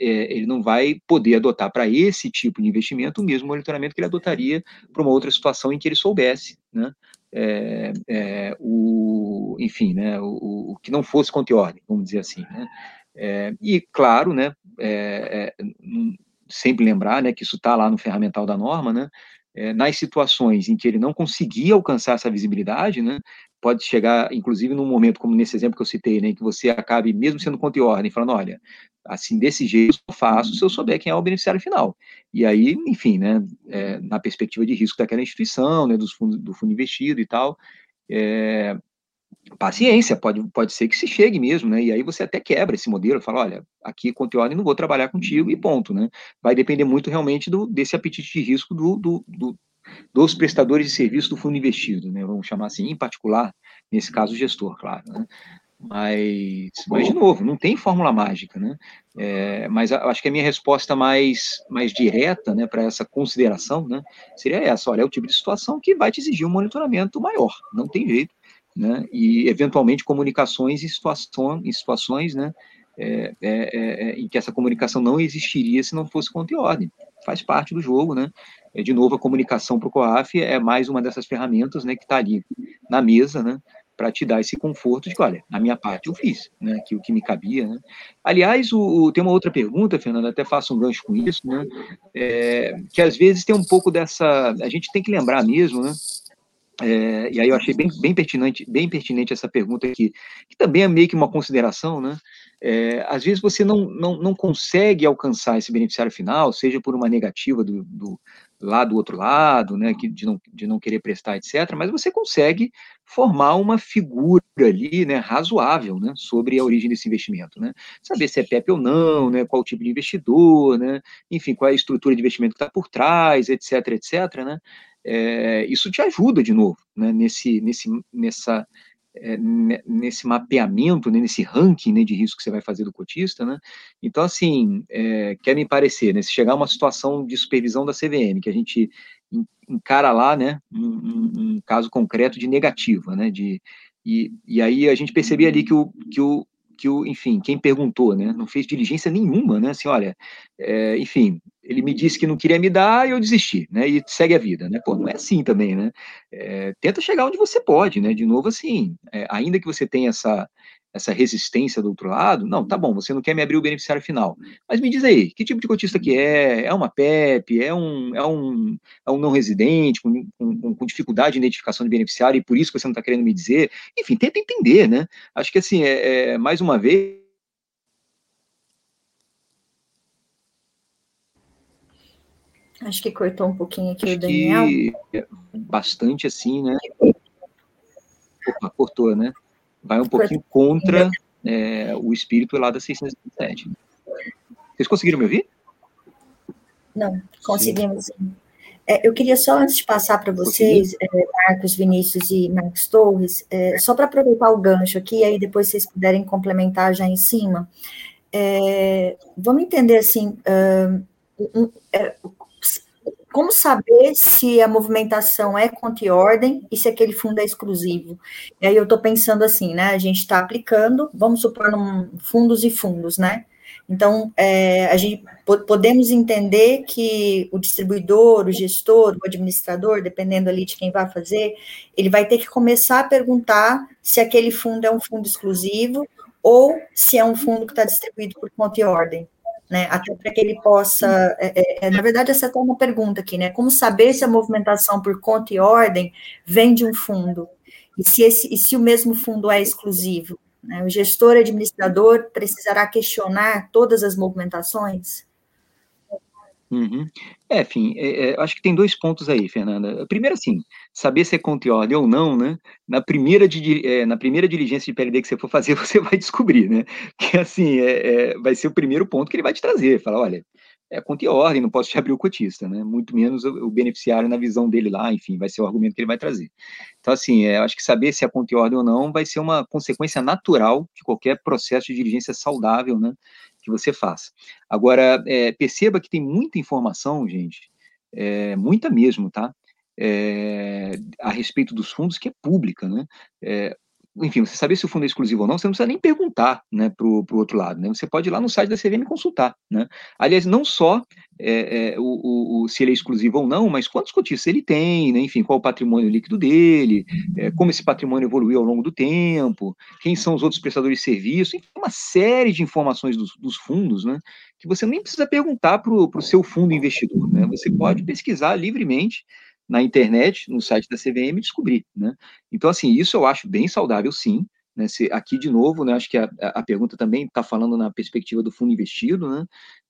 é, ele não vai poder adotar para esse tipo de investimento o mesmo monitoramento que ele adotaria para uma outra situação em que ele soubesse, né, é, é, o, enfim, né, o, o, que não fosse conta ordem, vamos dizer assim, né, é, e claro, né, é, é, sempre lembrar, né, que isso está lá no ferramental da norma, né, é, nas situações em que ele não conseguia alcançar essa visibilidade, né, pode chegar, inclusive, num momento como nesse exemplo que eu citei, né, que você acabe, mesmo sendo conta e ordem, falando, olha, assim, desse jeito eu faço se eu souber quem é o beneficiário final. E aí, enfim, né, é, na perspectiva de risco daquela instituição, né, dos fundos, do fundo investido e tal, é, paciência, pode, pode ser que se chegue mesmo, né? E aí você até quebra esse modelo, fala, olha, aqui conteúdo não vou trabalhar contigo e ponto, né? Vai depender muito realmente do, desse apetite de risco do, do, do, dos prestadores de serviço do fundo investido, né? Vamos chamar assim, em particular, nesse caso, o gestor, claro, né? Mas, mas, de novo, não tem fórmula mágica, né? É, mas acho que a minha resposta mais, mais direta, né, para essa consideração, né, seria essa: olha, é o tipo de situação que vai te exigir um monitoramento maior, não tem jeito né, e eventualmente comunicações em, situação, em situações né, é, é, é, é, em que essa comunicação não existiria se não fosse conta e ordem. Faz parte do jogo, né? É, de novo, a comunicação para o COAF é mais uma dessas ferramentas né, que está ali na mesa, né? Para te dar esse conforto de que, olha, a minha parte eu fiz, né? Que o que me cabia, né? Aliás, o, tem uma outra pergunta, Fernando, até faço um gancho com isso, né? É, que às vezes tem um pouco dessa. A gente tem que lembrar mesmo, né? É, e aí eu achei bem, bem, pertinente, bem pertinente essa pergunta aqui, que também é meio que uma consideração, né? É, às vezes você não, não, não consegue alcançar esse beneficiário final, seja por uma negativa do, do lá do outro lado, né, de, não, de não querer prestar, etc., mas você consegue formar uma figura ali, né, razoável, né, sobre a origem desse investimento, né, saber se é PEP ou não, né, qual o tipo de investidor, né, enfim, qual é a estrutura de investimento que está por trás, etc, etc, né, é, isso te ajuda de novo, né, nesse, nesse, nessa, é, nesse mapeamento, né, nesse ranking né, de risco que você vai fazer do cotista, né? Então, assim, é, quer me parecer, né, se chegar uma situação de supervisão da CVM, que a gente encara lá, né, um, um caso concreto de negativa, né, de, e, e aí a gente percebia ali que o, que o, que o, enfim, quem perguntou, né, não fez diligência nenhuma, né, assim, olha, é, enfim, ele me disse que não queria me dar e eu desisti, né, e segue a vida, né, pô, não é assim também, né, é, tenta chegar onde você pode, né, de novo assim, é, ainda que você tenha essa, essa resistência do outro lado, não, tá bom, você não quer me abrir o beneficiário final, mas me diz aí, que tipo de cotista que é? É uma PEP? É um, é um, é um não residente, com, com, com dificuldade de identificação de beneficiário e por isso que você não está querendo me dizer? Enfim, tenta entender, né? Acho que assim, é, é mais uma vez, Acho que cortou um pouquinho aqui Acho o Daniel. bastante assim, né? Opa, cortou, né? Vai um pouquinho contra é, o espírito lá da 607. Vocês conseguiram me ouvir? Não, conseguimos. Sim. É, eu queria só, antes de passar para vocês, é, Marcos, Vinícius e Marcos Torres, é, só para aproveitar o gancho aqui, aí depois vocês puderem complementar já em cima, é, vamos entender assim, uh, um, é, como saber se a movimentação é conta e ordem e se aquele fundo é exclusivo? E aí eu estou pensando assim, né? A gente está aplicando, vamos supor, num, fundos e fundos, né? Então, é, a gente podemos entender que o distribuidor, o gestor, o administrador, dependendo ali de quem vai fazer, ele vai ter que começar a perguntar se aquele fundo é um fundo exclusivo ou se é um fundo que está distribuído por conta e ordem né? Até para que ele possa. É, é, é, na verdade, essa é uma pergunta aqui, né? Como saber se a movimentação por conta e ordem vem de um fundo? E se, esse, e se o mesmo fundo é exclusivo? Né? O gestor administrador precisará questionar todas as movimentações? Uhum. É, enfim, é, é, acho que tem dois pontos aí, Fernanda. Primeiro, assim, saber se é conta e ordem ou não, né? Na primeira, de, é, na primeira diligência de PLD que você for fazer, <laughs> você vai descobrir, né? Que, assim, é, é, vai ser o primeiro ponto que ele vai te trazer. Falar, olha, é conta e ordem, não posso te abrir o cotista, né? Muito menos o, o, beneficiário na visão dele lá, enfim, vai ser o argumento que ele vai trazer. Então, assim, é, acho que saber se é conta e ordem ou não vai ser uma consequência natural de qualquer processo de diligência saudável, né? Que você faça. Agora, é, perceba que tem muita informação, gente, é, muita mesmo, tá? É, a respeito dos fundos que é pública, né? Enfim, você saber se o fundo é exclusivo ou não, você não precisa nem perguntar né, para o outro lado. Né? Você pode ir lá no site da CVM consultar. Né? Aliás, não só é, é, o, o, se ele é exclusivo ou não, mas quantos cotistas ele tem, né? enfim, qual o patrimônio líquido dele, é, como esse patrimônio evoluiu ao longo do tempo, quem são os outros prestadores de serviço, enfim, uma série de informações dos, dos fundos, né? que você nem precisa perguntar para o seu fundo investidor. Né? Você pode pesquisar livremente na internet, no site da CVM, e descobrir, né? Então, assim, isso eu acho bem saudável, sim, né, se, aqui, de novo, né, acho que a, a pergunta também está falando na perspectiva do fundo investido, né,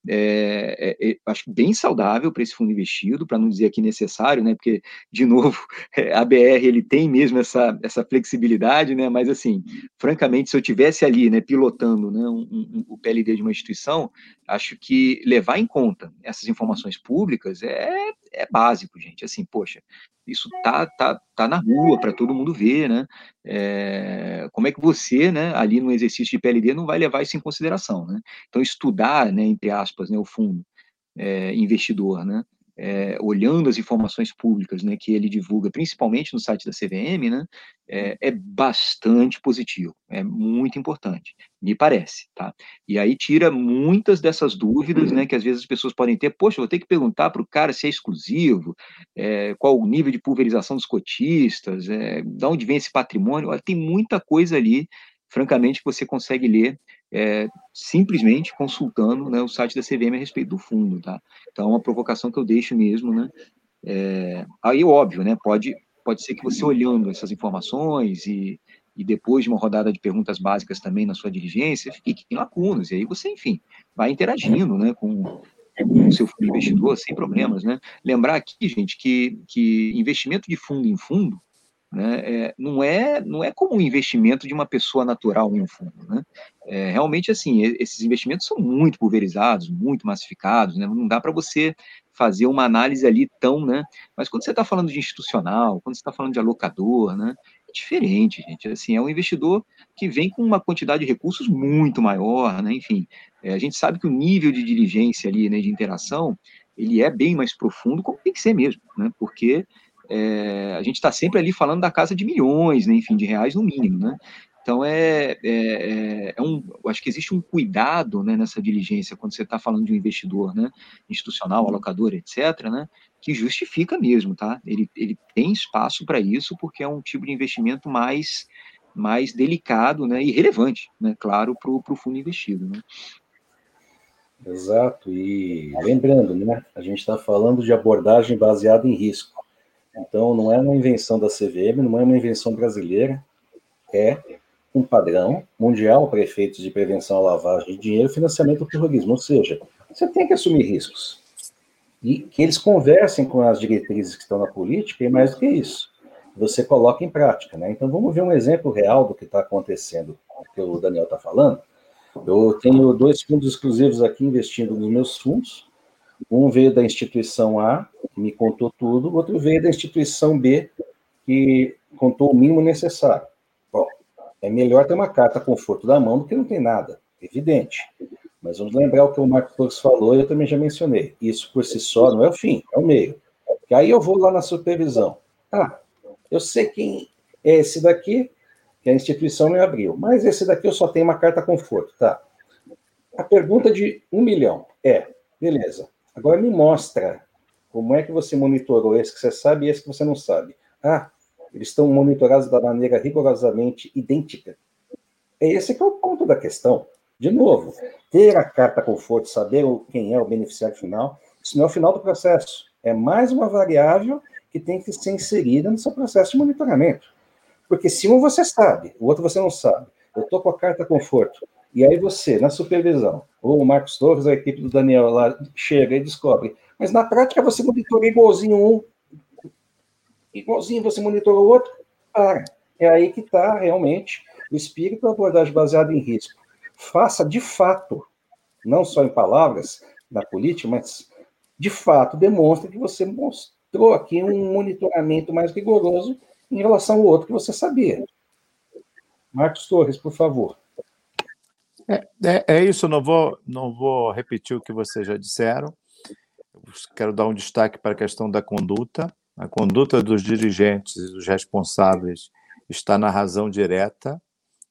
é, é, é, acho bem saudável para esse fundo investido, para não dizer aqui necessário, né, porque, de novo, <laughs> é, a BR ele tem mesmo essa, essa flexibilidade, né, mas, assim, francamente, se eu tivesse ali, né, pilotando né, um, um, o PLD de uma instituição, acho que levar em conta essas informações públicas é, é básico, gente, assim, poxa, isso tá, tá, tá na rua para todo mundo ver, né? É, como é que você, né, ali no exercício de PLD, não vai levar isso em consideração, né? Então, estudar, né, entre aspas, né, o fundo é, investidor, né? é, olhando as informações públicas né, que ele divulga, principalmente no site da CVM, né, é, é, bastante positivo, é muito importante, me parece, tá? E aí tira muitas dessas dúvidas, né, que às vezes as pessoas podem ter, poxa, vou ter que perguntar para o cara se é exclusivo, é, qual o nível de pulverização dos cotistas, é, de onde vem esse patrimônio, Olha, tem muita coisa ali, francamente, que você consegue ler é, simplesmente consultando né, o site da CVM a respeito do fundo, tá? Então, é uma provocação que eu deixo mesmo, né? É, aí, óbvio, né? Pode, pode ser que você olhando essas informações e, e depois de uma rodada de perguntas básicas também na sua diligência, fique em lacunas, e aí você, enfim, vai interagindo, né, com, com o seu fundo investidor sem problemas, né? Lembrar aqui, gente, que, que investimento de fundo em fundo né, é, não, é, não é como um investimento de uma pessoa natural em um fundo. Né? É, realmente, assim, esses investimentos são muito pulverizados, muito massificados, né? não dá para você fazer uma análise ali tão, né? Mas quando você está falando de institucional, quando você está falando de alocador, né? É diferente, gente. Assim, é um investidor que vem com uma quantidade de recursos muito maior, né? Enfim, é, a gente sabe que o nível de diligência ali, né, de interação, ele é bem mais profundo, como tem que ser mesmo, né? Porque é, a gente está sempre ali falando da casa de milhões, né, enfim, de reais no mínimo, né? Então, é, é, é, é um, acho que existe um cuidado né, nessa diligência, quando você está falando de um investidor né, institucional, alocador, etc., né, que justifica mesmo, tá? Ele, ele tem espaço para isso, porque é um tipo de investimento mais, mais delicado né, e relevante, né, claro, para o fundo investido. Né? Exato, e lembrando, né, a gente está falando de abordagem baseada em risco. Então, não é uma invenção da CVM, não é uma invenção brasileira, é um padrão mundial para efeitos de prevenção à lavagem de dinheiro e financiamento do terrorismo. Ou seja, você tem que assumir riscos. E que eles conversem com as diretrizes que estão na política, e mais do que isso, você coloca em prática. Né? Então, vamos ver um exemplo real do que está acontecendo, que o Daniel está falando. Eu tenho dois fundos exclusivos aqui investindo nos meus fundos. Um veio da instituição A, que me contou tudo, o outro veio da instituição B, que contou o mínimo necessário. Bom, é melhor ter uma carta conforto da mão do que não tem nada, evidente. Mas vamos lembrar o que o Marco Torres falou, e eu também já mencionei. Isso por si só não é o fim, é o meio. E aí eu vou lá na supervisão. Ah, eu sei quem é esse daqui, que a instituição me abriu. Mas esse daqui eu só tenho uma carta conforto, tá? A pergunta de um milhão é, beleza, agora me mostra como é que você monitorou esse que você sabe e esse que você não sabe. Ah, eles estão monitorados da maneira rigorosamente idêntica. É esse que é o ponto da questão. De novo, ter a carta conforto, saber quem é o beneficiário final, isso não é o final do processo. É mais uma variável que tem que ser inserida no seu processo de monitoramento. Porque se um você sabe, o outro você não sabe, eu estou com a carta conforto, e aí você, na supervisão, ou o Marcos Torres, a equipe do Daniel lá, chega e descobre, mas na prática você monitora igualzinho um, igualzinho você monitora o outro, para. É aí que está realmente o espírito da abordagem baseada em risco. Faça de fato, não só em palavras, na política, mas de fato demonstre que você mostrou aqui um monitoramento mais rigoroso em relação ao outro que você sabia. Marcos Torres, por favor. É, é, é, isso, não vou, não vou repetir o que vocês já disseram. quero dar um destaque para a questão da conduta. A conduta dos dirigentes e dos responsáveis está na razão direta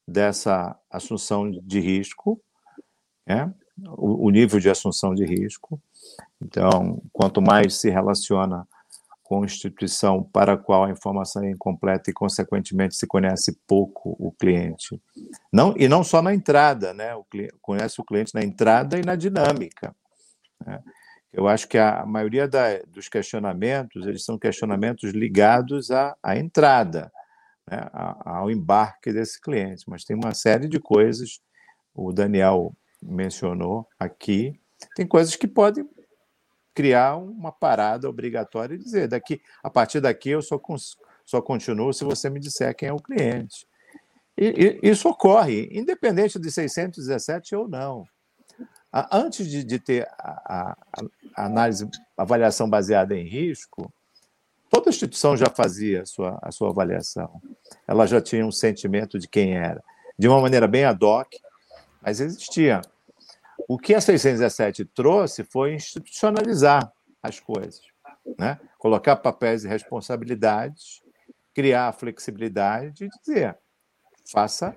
dessa assunção de risco, né? o, o nível de assunção de risco. Então, quanto mais se relaciona com instituição para a qual a informação é incompleta e, consequentemente, se conhece pouco o cliente. Não, e não só na entrada, né? O cliente, conhece o cliente na entrada e na dinâmica. Né? Eu acho que a maioria da, dos questionamentos, eles são questionamentos ligados à, à entrada, né? ao embarque desse cliente, mas tem uma série de coisas, o Daniel mencionou aqui, tem coisas que podem criar uma parada obrigatória e dizer daqui a partir daqui eu só, só continuo se você me disser quem é o cliente. E, e, isso ocorre, independente de 617 ou não. Antes de, de ter a, a, a, análise, avaliação baseada em risco, toda instituição já fazia a sua, a sua avaliação. Ela já tinha um sentimento de quem era, de uma maneira bem ad hoc, mas existia o que a 617 trouxe foi institucionalizar as coisas, né? colocar papéis e responsabilidades, criar a flexibilidade de dizer, faça,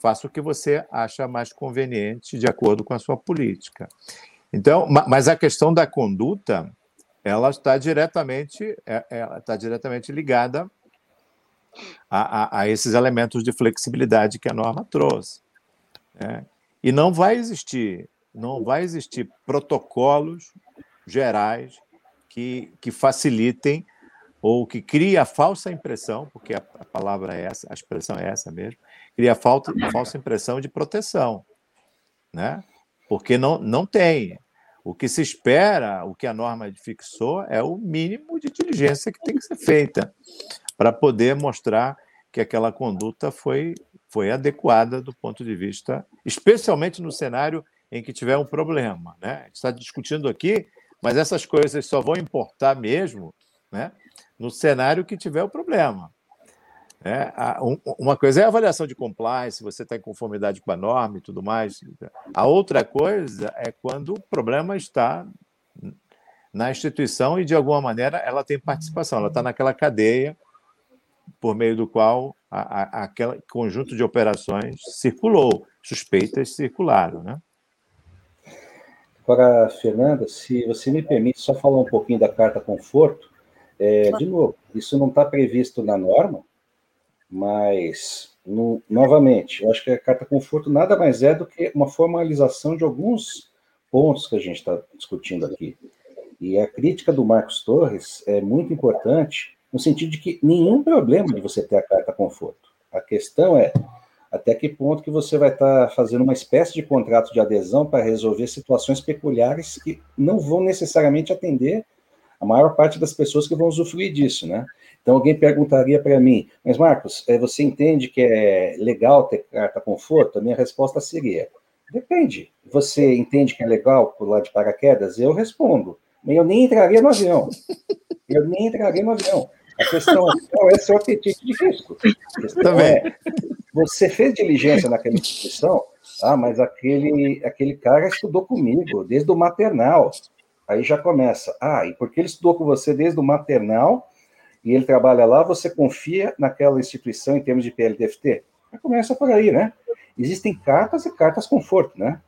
faça o que você acha mais conveniente de acordo com a sua política. Então, mas a questão da conduta, ela está diretamente, é, ela está diretamente ligada a, a, a, esses elementos de flexibilidade que a norma trouxe. Né? E não vai existir, não vai existir protocolos gerais que, que facilitem ou que criem a falsa impressão, porque a, a, palavra é essa, a expressão é essa mesmo, cria a falta, falsa impressão de proteção, né? Porque não, não tem. O que se espera, o que a norma fixou, é o mínimo de diligência que tem que ser feita para poder mostrar que aquela conduta foi, foi adequada do ponto de vista, especialmente no cenário em que tiver um problema. Né? A gente está discutindo aqui, mas essas coisas só vão importar mesmo né, no cenário que tiver o problema. É, uma coisa é a avaliação de compliance, você está em conformidade com a norma e tudo mais. A outra coisa é quando o problema está na instituição e, de alguma maneira, ela tem participação, ela está naquela cadeia por meio do qual a, a, aquele conjunto de operações circulou, suspeitas circularam. Né? Agora, Fernanda, se você me permite só falar um pouquinho da carta conforto, é, de novo, isso não está previsto na norma, mas, no, novamente, eu acho que a carta conforto nada mais é do que uma formalização de alguns pontos que a gente está discutindo aqui. E a crítica do Marcos Torres é muito importante, no sentido de que nenhum problema de você ter a carta conforto. A questão é até que ponto que você vai estar tá fazendo uma espécie de contrato de adesão para resolver situações peculiares que não vão necessariamente atender a maior parte das pessoas que vão usufruir disso, né? Então, alguém perguntaria para mim, mas Marcos, eh, você entende que é legal ter carta conforto? A minha resposta seria: depende. Você entende que é legal pular de paraquedas? Eu respondo. Eu nem entraria no avião. Eu nem entraria no avião. A questão é qual é seu apetite de risco. Também. é: você fez diligência naquela instituição? Ah, mas aquele, aquele cara estudou comigo desde o maternal. Aí já começa. Ah, e porque ele estudou com você desde o maternal, e ele trabalha lá, você confia naquela instituição em termos de PLDFT? Começa por aí, né? Existem cartas e cartas conforto, né?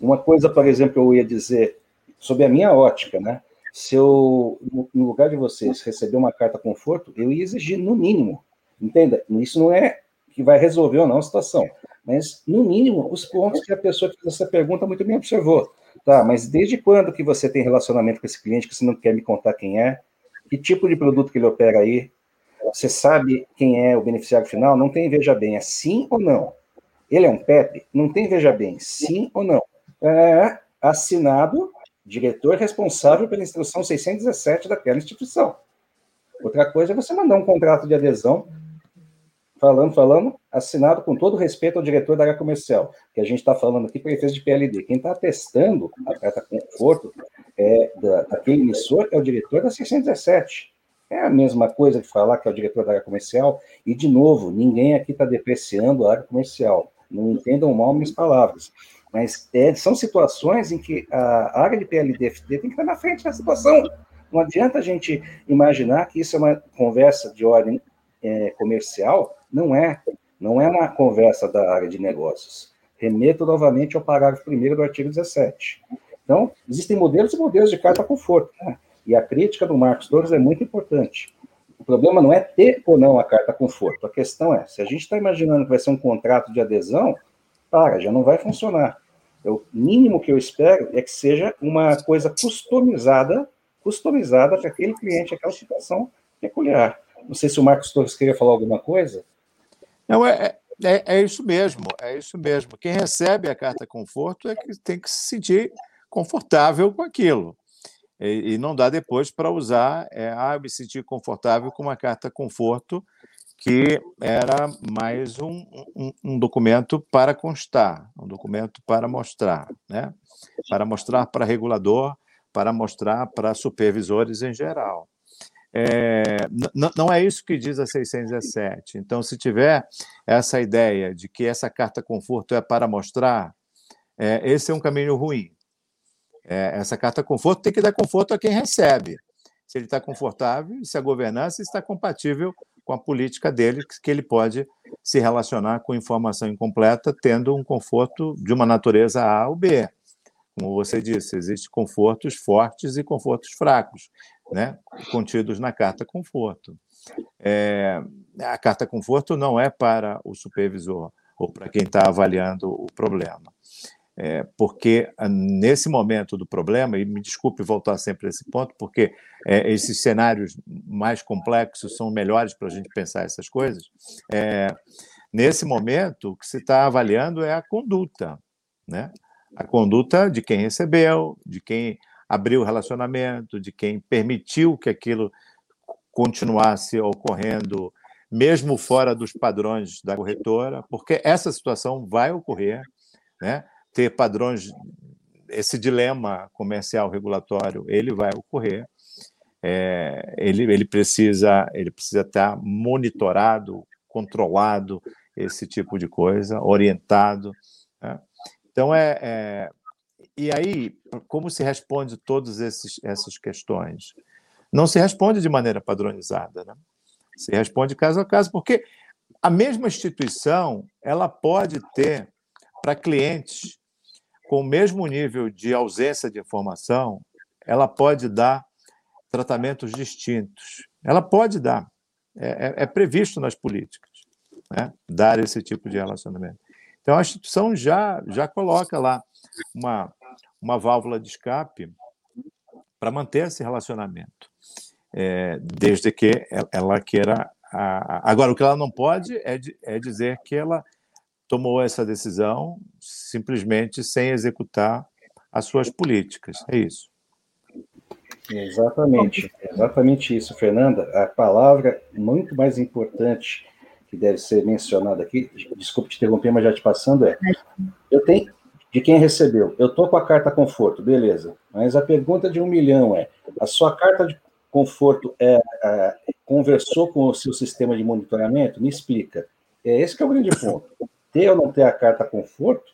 Uma coisa, por exemplo, eu ia dizer, sobre a minha ótica, né? Se eu, no lugar de vocês, receber uma carta conforto, eu ia exigir no mínimo, entenda? Isso não é que vai resolver ou não a situação, mas no mínimo os pontos que a pessoa que fez essa pergunta muito bem observou. Tá, mas desde quando que você tem relacionamento com esse cliente que você não quer me contar quem é? que tipo de produto que ele opera aí, você sabe quem é o beneficiário final, não tem veja bem, é sim ou não. Ele é um PEP, não tem veja bem, sim ou não. É assinado diretor responsável pela instrução 617 daquela instituição. Outra coisa é você mandar um contrato de adesão falando, falando, assinado com todo respeito ao diretor da área comercial, que a gente está falando aqui para efeitos de PLD. Quem está testando a carta conforto é, da, daquele emissor é o diretor da 617. É a mesma coisa que falar que é o diretor da área comercial, e, de novo, ninguém aqui está depreciando a área comercial. Não entendam mal minhas palavras. Mas é, são situações em que a área de PLD-FD tem que estar na frente da situação. Não adianta a gente imaginar que isso é uma conversa de ordem é, comercial não é, não é uma conversa da área de negócios. Remeto novamente ao parágrafo 1 do artigo 17. Então, existem modelos e modelos de carta conforto, né? E a crítica do Marcos Torres é muito importante. O problema não é ter ou não a carta conforto. A questão é, se a gente está imaginando que vai ser um contrato de adesão, para, já não vai funcionar. O mínimo que eu espero é que seja uma coisa customizada, customizada para aquele cliente, aquela situação peculiar. Não sei se o Marcos Torres queria falar alguma coisa. Não, é, é, é isso mesmo, é isso mesmo. Quem recebe a carta conforto é que tem que se sentir confortável com aquilo. E, e não dá depois para usar, é, ah, eu me senti confortável com uma carta conforto que era mais um, um, um, documento para constar, um documento para mostrar, né? para mostrar para regulador, para mostrar para supervisores em geral. É, não é isso que diz a 617. Então, se tiver essa ideia de que essa carta conforto é para mostrar, é, esse é um caminho ruim. É, essa carta conforto tem que dar conforto a quem recebe. Se ele está confortável, se a governança está compatível com a política dele, que ele pode se relacionar com informação incompleta, tendo um conforto de uma natureza A ou B. Como você disse, existem confortos fortes e confortos fracos né, contidos na carta conforto. É, a carta conforto não é para o supervisor ou para quem está avaliando o problema. É, porque ah, nesse momento do problema, e me desculpe voltar sempre a esse ponto, porque é, esses cenários mais complexos são melhores para a gente pensar essas coisas. É, nesse momento, o que se está avaliando é a conduta, né? A conduta de quem recebeu, de quem abriu o relacionamento, de quem permitiu que aquilo continuasse ocorrendo mesmo fora dos padrões da corretora, porque essa situação vai ocorrer, né? Ter padrões, esse dilema comercial regulatório, ele vai ocorrer, é, ele, ele, precisa, ele precisa estar monitorado, controlado, esse tipo de coisa, orientado. Né? Então, é, é, E aí, como se responde todas esses, essas questões? Não se responde de maneira padronizada, né? se responde caso a caso, porque a mesma instituição ela pode ter para clientes com o mesmo nível de ausência de informação, ela pode dar tratamentos distintos. Ela pode dar, é, é, é previsto nas políticas, né? dar esse tipo de relacionamento. Então, a instituição já, já coloca lá uma, uma válvula de escape para manter esse relacionamento, é, desde que ela queira. A... Agora, o que ela não pode é, é dizer que ela tomou essa decisão simplesmente sem executar as suas políticas. É isso. Exatamente, exatamente isso, Fernanda. A palavra muito mais importante que deve ser mencionada aqui, desculpe te interromper, mas já te passando, é: eu tenho, de quem recebeu, eu estou com a carta conforto, beleza, mas a pergunta de um milhão é: a sua carta de conforto é, é, conversou com o seu sistema de monitoramento? Me explica. É esse que é o grande ponto. Ter ou não ter a carta conforto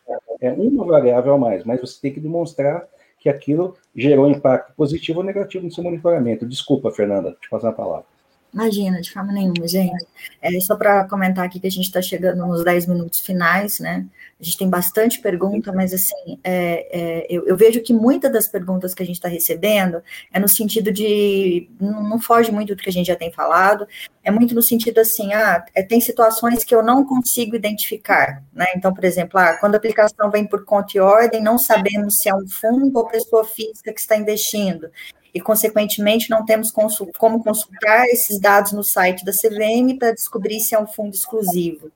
é uma variável a mais, mas você tem que demonstrar que aquilo gerou impacto positivo ou negativo no seu monitoramento. Desculpa, Fernanda, te passar a palavra. Imagina, de forma nenhuma, gente. É, só para comentar aqui que a gente está chegando nos 10 minutos finais, né? A gente tem bastante pergunta, mas assim, é, é, eu, eu, vejo que muitas das perguntas que a gente está recebendo é no sentido de. Não, não, foge muito do que a gente já tem falado, é muito no sentido assim, ah, é, tem situações que eu não consigo identificar, né? Então, por exemplo, ah, quando a aplicação vem por conta e ordem, não sabemos se é um fundo ou pessoa física que está investindo e, consequentemente, não temos como consultar esses dados no site da CVM para descobrir se é um fundo exclusivo.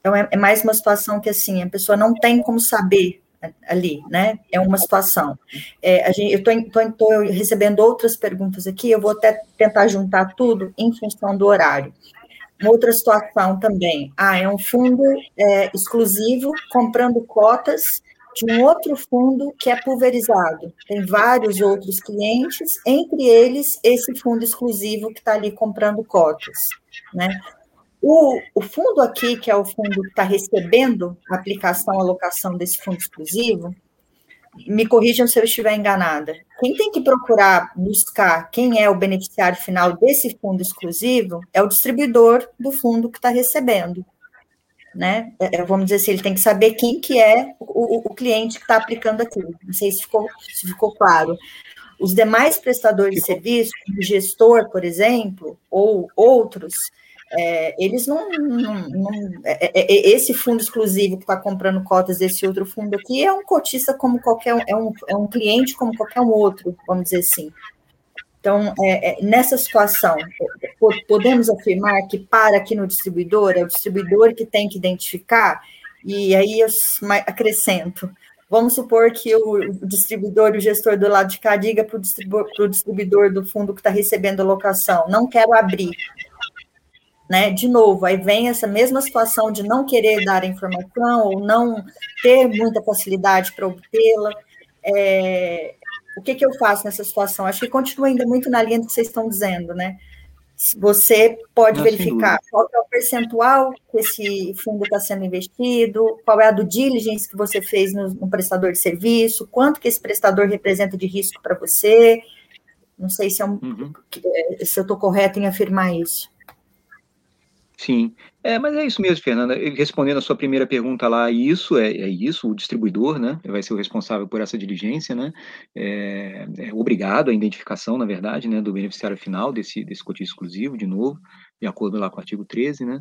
Então, é, é, mais uma situação que, assim, a pessoa não tem como saber ali, né? É uma situação. É, a gente, eu estou recebendo outras perguntas aqui, eu vou até tentar juntar tudo em função do horário. Uma outra situação também, ah, é um fundo é, exclusivo comprando cotas de um outro fundo que é pulverizado. Tem vários outros clientes, entre eles esse fundo exclusivo que está ali comprando cotas. Né? O, o, fundo aqui, que é o fundo que está recebendo a aplicação, a alocação desse fundo exclusivo, me corrijam se eu estiver enganada. Quem tem que procurar buscar quem é o beneficiário final desse fundo exclusivo é o distribuidor do fundo que está recebendo né? É, é, vamos dizer assim, ele tem que saber quem que é o, o cliente que está aplicando aquilo. Não sei se ficou, se ficou claro. Os demais prestadores de serviço, o gestor, por exemplo, ou outros, é, eles não. não, não é, é, é esse fundo exclusivo que está comprando cotas desse outro fundo aqui é um cotista como qualquer um, é um, é um cliente como qualquer um outro, vamos dizer assim. Então, é, é, nessa situação, podemos afirmar que para aqui no distribuidor, é o distribuidor que tem que identificar, e aí eu acrescento. Vamos supor que o distribuidor, o gestor do lado de cá, diga para o distribuidor, distribuidor do fundo que está recebendo a locação, não quero abrir. Né? De novo, aí vem essa mesma situação de não querer dar a informação ou não ter muita facilidade para obtê-la. É, o que, que eu faço nessa situação? Acho que continua ainda muito na linha do que vocês estão dizendo, né? Você pode Não, verificar qual é o percentual que esse fundo está sendo investido, qual é a do diligence que você fez no, no, prestador de serviço, quanto que esse prestador representa de risco para você. Não sei se, é um, uhum. se eu estou correto em afirmar isso. Sim, é, mas é isso mesmo, Fernanda. Respondendo a sua primeira pergunta lá, isso é, é isso, o distribuidor, né, vai ser o responsável por essa diligência, né, é, é obrigado à identificação, na verdade, né, do beneficiário final desse, desse exclusivo, de novo, de acordo lá com o artigo 13, né,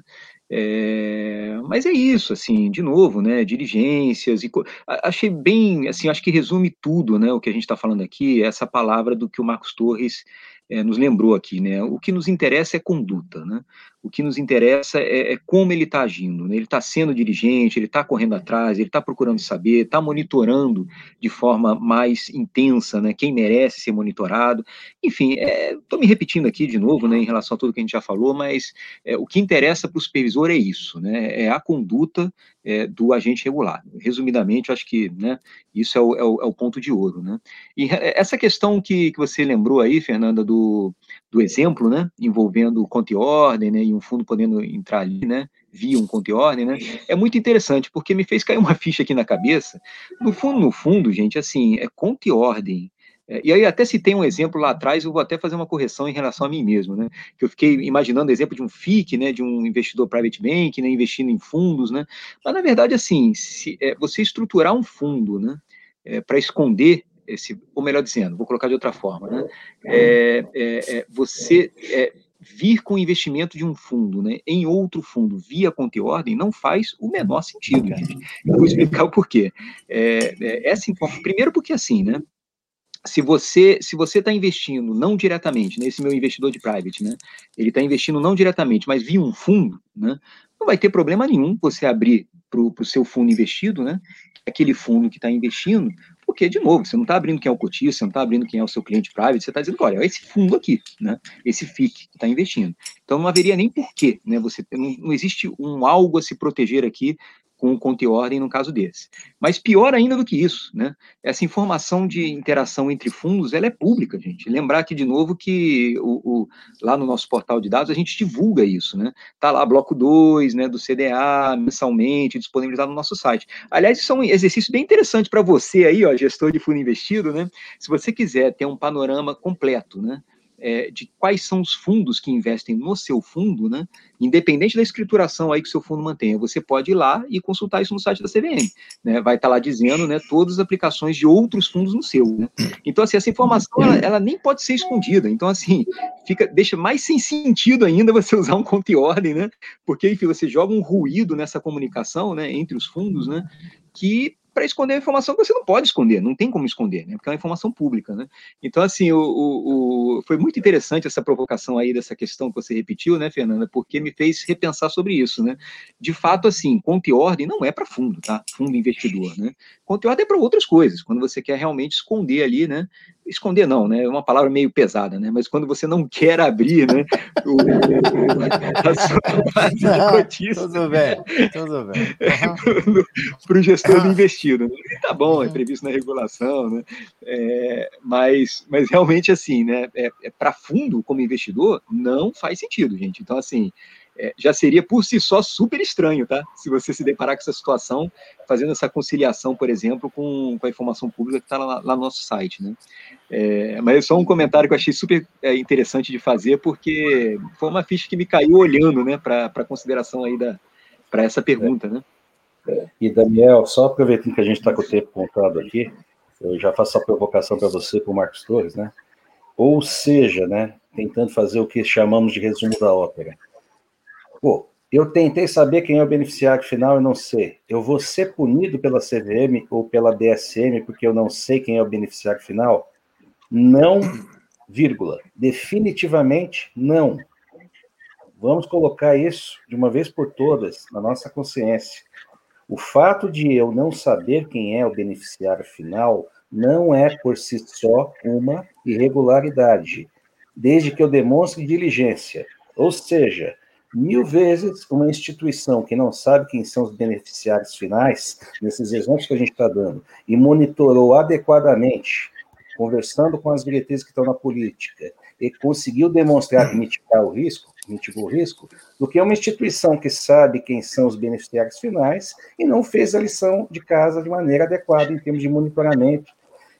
é, mas é isso, assim, de novo, né, diligências, e, achei bem, assim, acho que resume tudo, né, o que a gente está falando aqui, essa palavra do que o Marcos Torres é, nos lembrou aqui, né? O que nos interessa é conduta, né? O que nos interessa é, é como ele está agindo. Né? Ele está sendo dirigente, ele está correndo atrás, ele está procurando saber, está monitorando de forma mais intensa né? quem merece ser monitorado. Enfim, estou é, me repetindo aqui de novo né, em relação a tudo que a gente já falou, mas é, o que interessa para o supervisor é isso, né? é a conduta é, do agente regular. Resumidamente, acho que né, isso é o, é, o, é o, ponto de ouro. Né? E essa questão que, que você lembrou aí, Fernanda, do, do exemplo, né, envolvendo conta e ordem, né, e um fundo podendo entrar ali, né, via um conta e ordem, né, é muito interessante, porque me fez cair uma <laughs> ficha aqui na cabeça. No fundo, no fundo, gente, assim, é conta e ordem, é, e aí até se tem um exemplo lá atrás, eu vou até fazer uma correção em relação a mim mesmo, né? Que eu fiquei imaginando o exemplo de um FIC, né? De um investidor private bank, né? Investindo em fundos, né? Mas na verdade, assim, se é, você estruturar um fundo, né? É, para esconder esse, ou melhor dizendo, vou colocar de outra forma, né? É, é, é você vir com o investimento de um fundo né, em outro fundo via conta e ordem não faz o menor sentido, gente. Eu vou explicar o porquê. É, é, primeiro porque assim, né? se você se você está investindo não diretamente nesse meu investidor de private, né? Ele está investindo não diretamente, mas via um fundo, né? Não vai ter problema nenhum você abrir para o seu fundo investido, né? Aquele fundo que está investindo, porque de novo você não está abrindo quem é o cotista, você não está abrindo quem é o seu cliente private, você está dizendo, olha, é esse fundo aqui, né? Esse FIC que está investindo. Então não haveria nem porquê, né? Você não, não existe um algo a se proteger aqui com conta e ordem no caso desse. Mas pior ainda do que isso, né? Essa informação de interação entre fundos, ela é pública, gente. Lembrar aqui de novo que o, o, lá no nosso portal de dados a gente divulga isso, né? Tá lá bloco 2, né, do CDA, mensalmente, disponibilizado no nosso site. Aliás, isso é um exercício bem interessante para você aí, ó, gestor de fundo investido, né? Se você quiser ter um panorama completo, né? É, de quais são os fundos que investem no seu fundo, né? Independente da escrituração aí que o seu fundo mantenha, você pode ir lá e consultar isso no site da CVM, né? Vai estar tá lá dizendo, né, todas as aplicações de outros fundos no seu, né? Então, assim, essa informação, ela, ela, nem pode ser escondida. Então, assim, fica, deixa mais sem sentido ainda você usar um conta e ordem, né? Porque, enfim, você joga um ruído nessa comunicação, né, entre os fundos, né? Que para esconder a informação que você não pode esconder, não tem como esconder, né? Porque é uma informação pública, né? Então, assim, o, o, o, foi muito interessante essa provocação aí dessa questão que você repetiu, né, Fernanda? Porque me fez repensar sobre isso, né? De fato, assim, conta e ordem não é para fundo, tá? Fundo investidor, né? Conta e ordem é para outras coisas, quando você quer realmente esconder ali, né? Esconder não, né? É uma palavra meio pesada, né? Mas quando você não quer abrir, né? O, a sua <laughs> base de cotista. Tudo bem, tudo bem. <laughs> Uhum. Para o gestor do investido. Né? Tá bom, é previsto na regulação, né? É, mas, mas realmente assim, né? É, é para fundo como investidor não faz sentido, gente. Então assim, é, já seria por si só super estranho, tá? Se você se deparar com essa situação, fazendo essa conciliação, por exemplo, com, com a informação pública que está lá, lá, no nosso site, né? É, mas é só um comentário que eu achei super é, interessante de fazer, porque foi uma ficha que me caiu olhando, né, para consideração aí da para essa pergunta, né? É, e Daniel, só aproveitando que a gente está com o tempo contado aqui, eu já faço a provocação para você, para o Marcos Torres, né? Ou seja, né, tentando fazer o que chamamos de resumo da ópera Pô, eu tentei saber quem é o beneficiário final e não sei. Eu vou ser punido pela CVM ou pela DSM porque eu não sei quem é o beneficiário final? Não, vírgula. Definitivamente não. Vamos colocar isso de uma vez por todas na nossa consciência. O fato de eu não saber quem é o beneficiário final não é por si só uma irregularidade, desde que eu demonstre diligência. Ou seja, mil vezes uma instituição que não sabe quem são os beneficiários finais, nesses exemplos que a gente está dando, e monitorou adequadamente, conversando com as diretrizes que estão na política, e conseguiu demonstrar mitigar o risco, mitigou o risco, do que uma instituição que sabe quem são os beneficiários finais e não fez a lição de casa de maneira adequada em termos de monitoramento,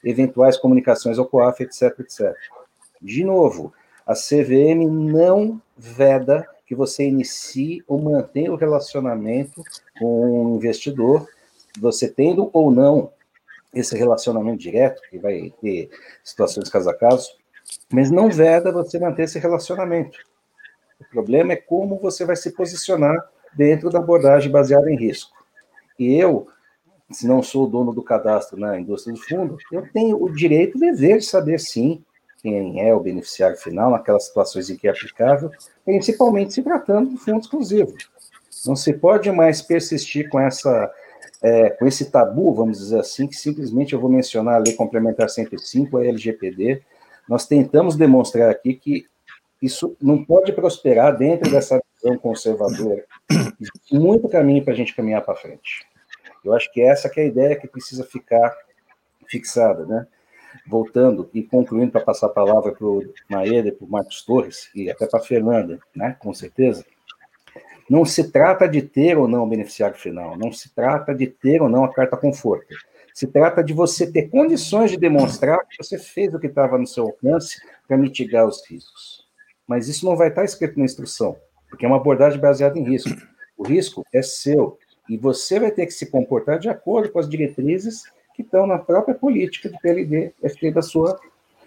eventuais comunicações ao COAF, etc, etc. De novo, a CVM não veda que você inicie ou mantenha o relacionamento com o investidor, você tendo ou não esse relacionamento direto, que vai ter situações caso a caso, mas não veda você manter esse relacionamento. O problema é como você vai se posicionar dentro da abordagem baseada em risco. E eu, se não sou o dono do cadastro na indústria do fundo, eu tenho o direito e dever de saber, sim, quem é o beneficiário final, naquelas situações em que é aplicável, principalmente se tratando de fundo exclusivo. Não se pode mais persistir com essa é, com esse tabu, vamos dizer assim, que simplesmente eu vou mencionar a Lei Complementar 105, a LGPD. Nós tentamos demonstrar aqui que isso não pode prosperar dentro dessa visão conservadora. Existe muito caminho para a gente caminhar para frente. Eu acho que essa que é a ideia que precisa ficar fixada, né? Voltando e concluindo para passar a palavra para o Maeda para o Marcos Torres, e até para a Fernanda, né? Com certeza. Não se trata de ter ou não o beneficiário final, não se trata de ter ou não a carta conforto. Se trata de você ter condições de demonstrar que você fez o que estava no seu alcance para mitigar os riscos. Mas isso não vai estar escrito na instrução, porque é uma abordagem baseada em risco. O risco é seu, e você vai ter que se comportar de acordo com as diretrizes que estão na própria política de PLD, FT da sua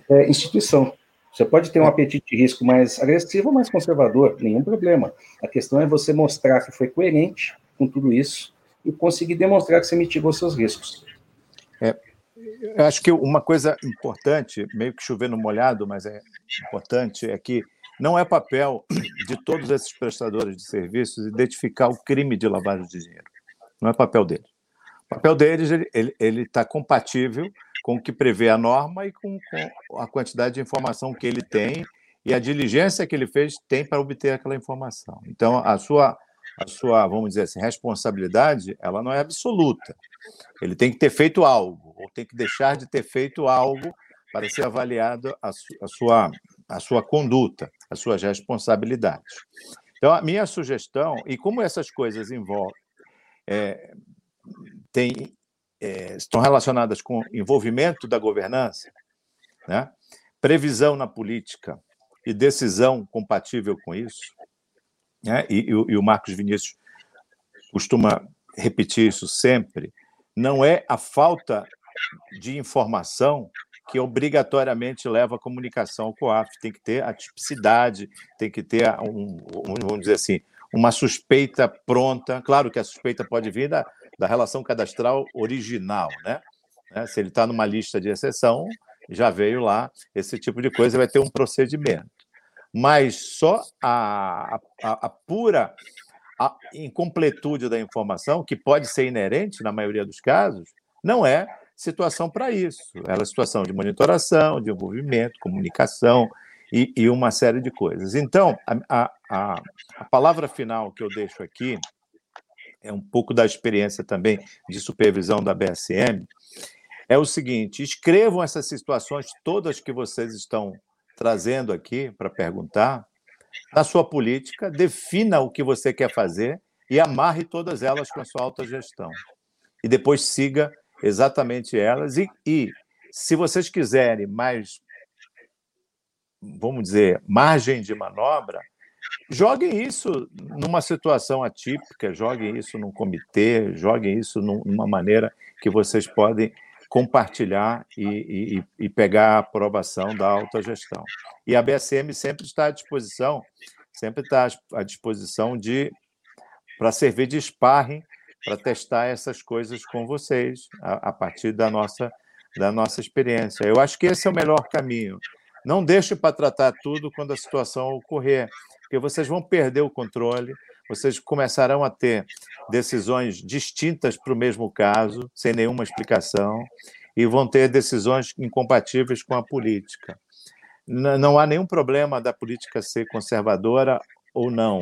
é, instituição. Você pode ter um apetite de risco mais agressivo ou mais conservador, nenhum problema. A questão é você mostrar que foi coerente com tudo isso e conseguir demonstrar que você mitigou seus riscos. É, eu acho que uma coisa importante, meio que chover no molhado, mas é importante, é que não é papel de todos esses prestadores de serviços identificar o crime de lavagem de dinheiro. Não é papel deles. O papel deles ele está compatível com o que prevê a norma e com, com, a quantidade de informação que ele tem e a diligência que ele fez tem para obter aquela informação. Então, a sua, a sua, vamos dizer assim, responsabilidade, ela não é absoluta. Ele tem que ter feito algo, ou tem que deixar de ter feito algo para ser avaliado a, a sua, a sua conduta, as suas responsabilidades. Então, a minha sugestão, e como essas coisas envolvem, é, tem é, estão relacionadas com envolvimento da governança, né? previsão na política e decisão compatível com isso. Né? E, e, e o Marcos Vinícius costuma repetir isso sempre. Não é a falta de informação que obrigatoriamente leva a comunicação ao COAF. Tem que ter a tipicidade, tem que ter um, vamos dizer assim, uma suspeita pronta. Claro que a suspeita pode vir da, da relação cadastral original, né? né? Se ele está numa lista de exceção, já veio lá esse tipo de coisa, vai ter um procedimento. Mas só a, a, a pura a incompletude da informação, que pode ser inerente na maioria dos casos, não é situação para isso. Ela é situação de monitoração, de envolvimento, comunicação e, e uma série de coisas. Então, a, a, a palavra final que eu deixo aqui é um pouco da experiência também de supervisão da BSM, é o seguinte: escrevam essas situações todas que vocês estão trazendo aqui para perguntar na sua política, defina o que você quer fazer e amarre todas elas com a sua autogestão. E depois siga exatamente elas. E, e se vocês quiserem mais, vamos dizer, margem de manobra, Joguem isso numa situação atípica, joguem isso num comitê, joguem isso numa maneira que vocês podem compartilhar e, e, e pegar a aprovação da autogestão. E a BSM sempre está à disposição, sempre está à disposição de para servir de sparring para testar essas coisas com vocês a, a partir da nossa da nossa experiência. Eu acho que esse é o melhor caminho. Não deixe para tratar tudo quando a situação ocorrer porque vocês vão perder o controle, vocês começarão a ter decisões distintas para o mesmo caso, sem nenhuma explicação, e vão ter decisões incompatíveis com a política. Não há nenhum problema da política ser conservadora ou não.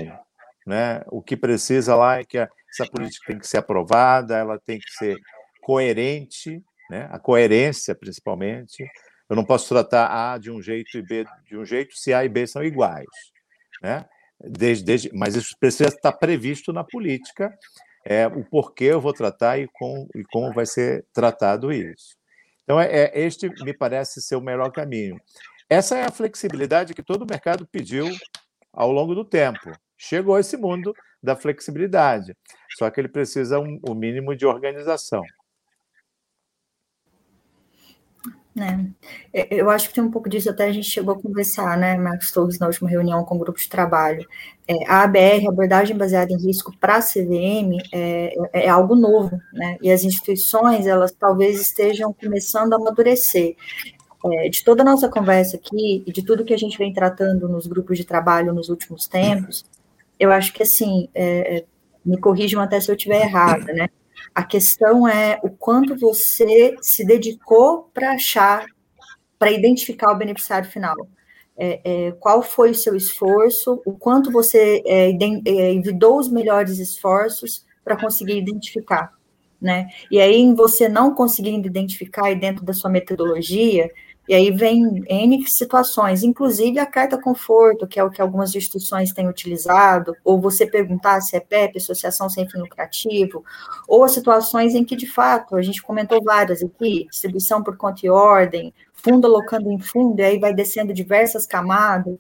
Né? O que precisa lá é que essa política tem que ser aprovada, ela tem que ser coerente, né? a coerência principalmente. Eu não posso tratar A de um jeito e B de um jeito se A e B são iguais né? Desde, desde, mas isso precisa estar previsto na política, é, o porquê eu vou tratar e, com, e como vai ser tratado isso. Então, é, é, este me parece ser o melhor caminho. Essa é a flexibilidade que todo o mercado pediu ao longo do tempo. Chegou esse mundo da flexibilidade, só que ele precisa um, um mínimo de organização. Né? É, eu acho que tem um pouco disso, até a gente chegou a conversar, né, Marcos Torres, na última reunião com o grupo de trabalho. É, a ABR, abordagem baseada em risco para a CVM, é, é, algo novo, né? E as instituições, elas talvez estejam começando a amadurecer. é, de toda a nossa conversa aqui e de tudo que a gente vem tratando nos grupos de trabalho nos últimos tempos, eu acho que assim, é, é me corrijam até se eu estiver errada, né? A questão é o quanto você se dedicou para achar, para identificar o beneficiário final. É, é, qual foi o seu esforço, o quanto você é, é envidou os melhores esforços para conseguir identificar, né? E aí, você não conseguindo identificar e dentro da sua metodologia, e aí vem N situações, inclusive a carta conforto, que é o que algumas instituições têm utilizado, ou você perguntar se é PEP, Associação Sem Fim Lucrativo, ou as situações em que, de fato, a gente comentou várias aqui, distribuição por conta e ordem, fundo alocando em fundo, e aí vai descendo diversas camadas.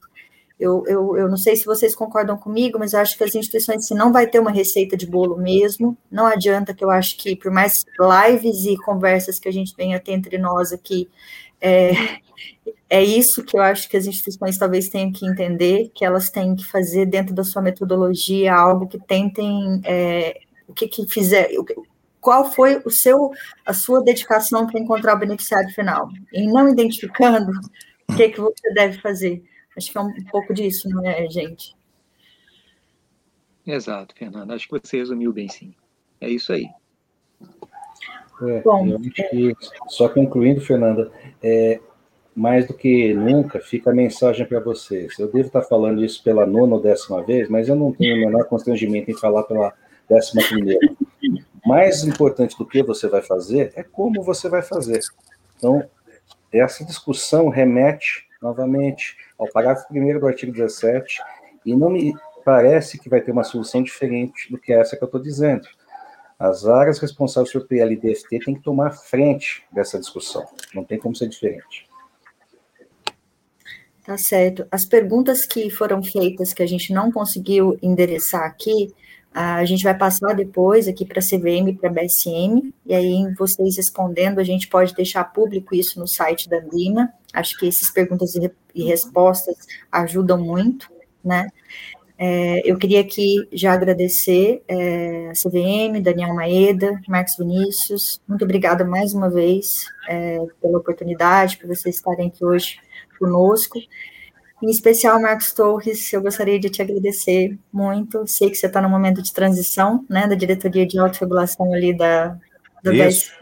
Eu, eu, eu não sei se vocês concordam comigo, mas eu acho que as instituições, se não vai ter uma receita de bolo mesmo, não adianta que eu acho que, por mais lives e conversas que a gente tenha até entre nós aqui, é, é isso que eu acho que as instituições talvez tenham que entender, que elas têm que fazer dentro da sua metodologia algo que tentem, é, o que, que fizer, qual foi o seu, a sua dedicação para encontrar o beneficiário final, e não identificando o que, que você deve fazer. Acho que é um pouco disso, não é, gente? Exato, Fernanda. Acho que você resumiu bem, sim. É isso aí. É, Bom, eu acho que, só concluindo, Fernanda, é, mais do que nunca, fica a mensagem para vocês. Eu devo estar falando isso pela nona ou décima vez, mas eu não tenho o menor constrangimento em falar pela décima primeira. Mais importante do que você vai fazer é como você vai fazer. Então, essa discussão remete, novamente, ao parágrafo 1 do artigo 17, e não me parece que vai ter uma solução diferente do que essa que eu estou dizendo. As áreas responsáveis por PLDFT têm que tomar frente dessa discussão. Não tem como ser diferente. Tá certo. As perguntas que foram feitas que a gente não conseguiu endereçar aqui, a gente vai passar depois aqui para a CVM e para a BSM, e aí vocês respondendo, a gente pode deixar público isso no site da Lima. Acho que essas perguntas e respostas ajudam muito, né? É, eu queria aqui já agradecer é, a CVM, Daniel Maeda, Marcos Vinícius, muito obrigada mais uma vez é, pela oportunidade, por vocês estarem aqui hoje conosco. Em especial, Marcos Torres, eu gostaria de te agradecer muito. Sei que você está no momento de transição, né, da diretoria de autorregulação ali da, da Isso.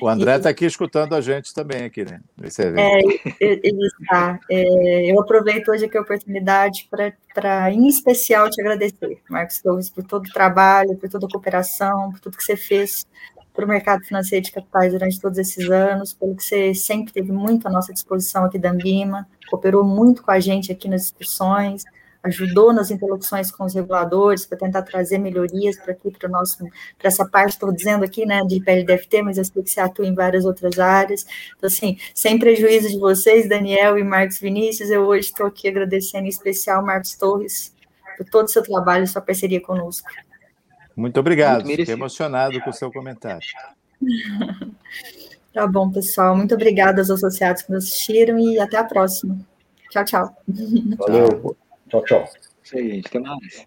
O André está aqui escutando a gente também aqui, né? Evento. É, ele está. É, eu aproveito hoje aqui a oportunidade para, em especial, te agradecer, Marcos Torres, por todo o trabalho, por toda a cooperação, por tudo que você fez para o mercado financeiro de capitais durante todos esses anos, pelo que você sempre teve muito à nossa disposição aqui da Ambima, cooperou muito com a gente aqui nas discussões, ajudou nas interlocuções com os reguladores para tentar trazer melhorias para aqui, para nosso, para essa parte, estou dizendo aqui, né, de PLDFT, mas eu sei que você atua em várias outras áreas. Então, assim, sem prejuízo de vocês, Daniel e Marcos Vinícius, eu hoje estou aqui agradecendo em especial Marcos Torres por todo o seu trabalho e sua parceria conosco. Muito obrigado, Muito fiquei emocionado com o seu comentário. <laughs> tá bom, pessoal. Muito obrigada aos associados que nos assistiram e até a próxima. Tchau, tchau. Valeu. Tchau, tchau. Isso aí, gente. Até mais.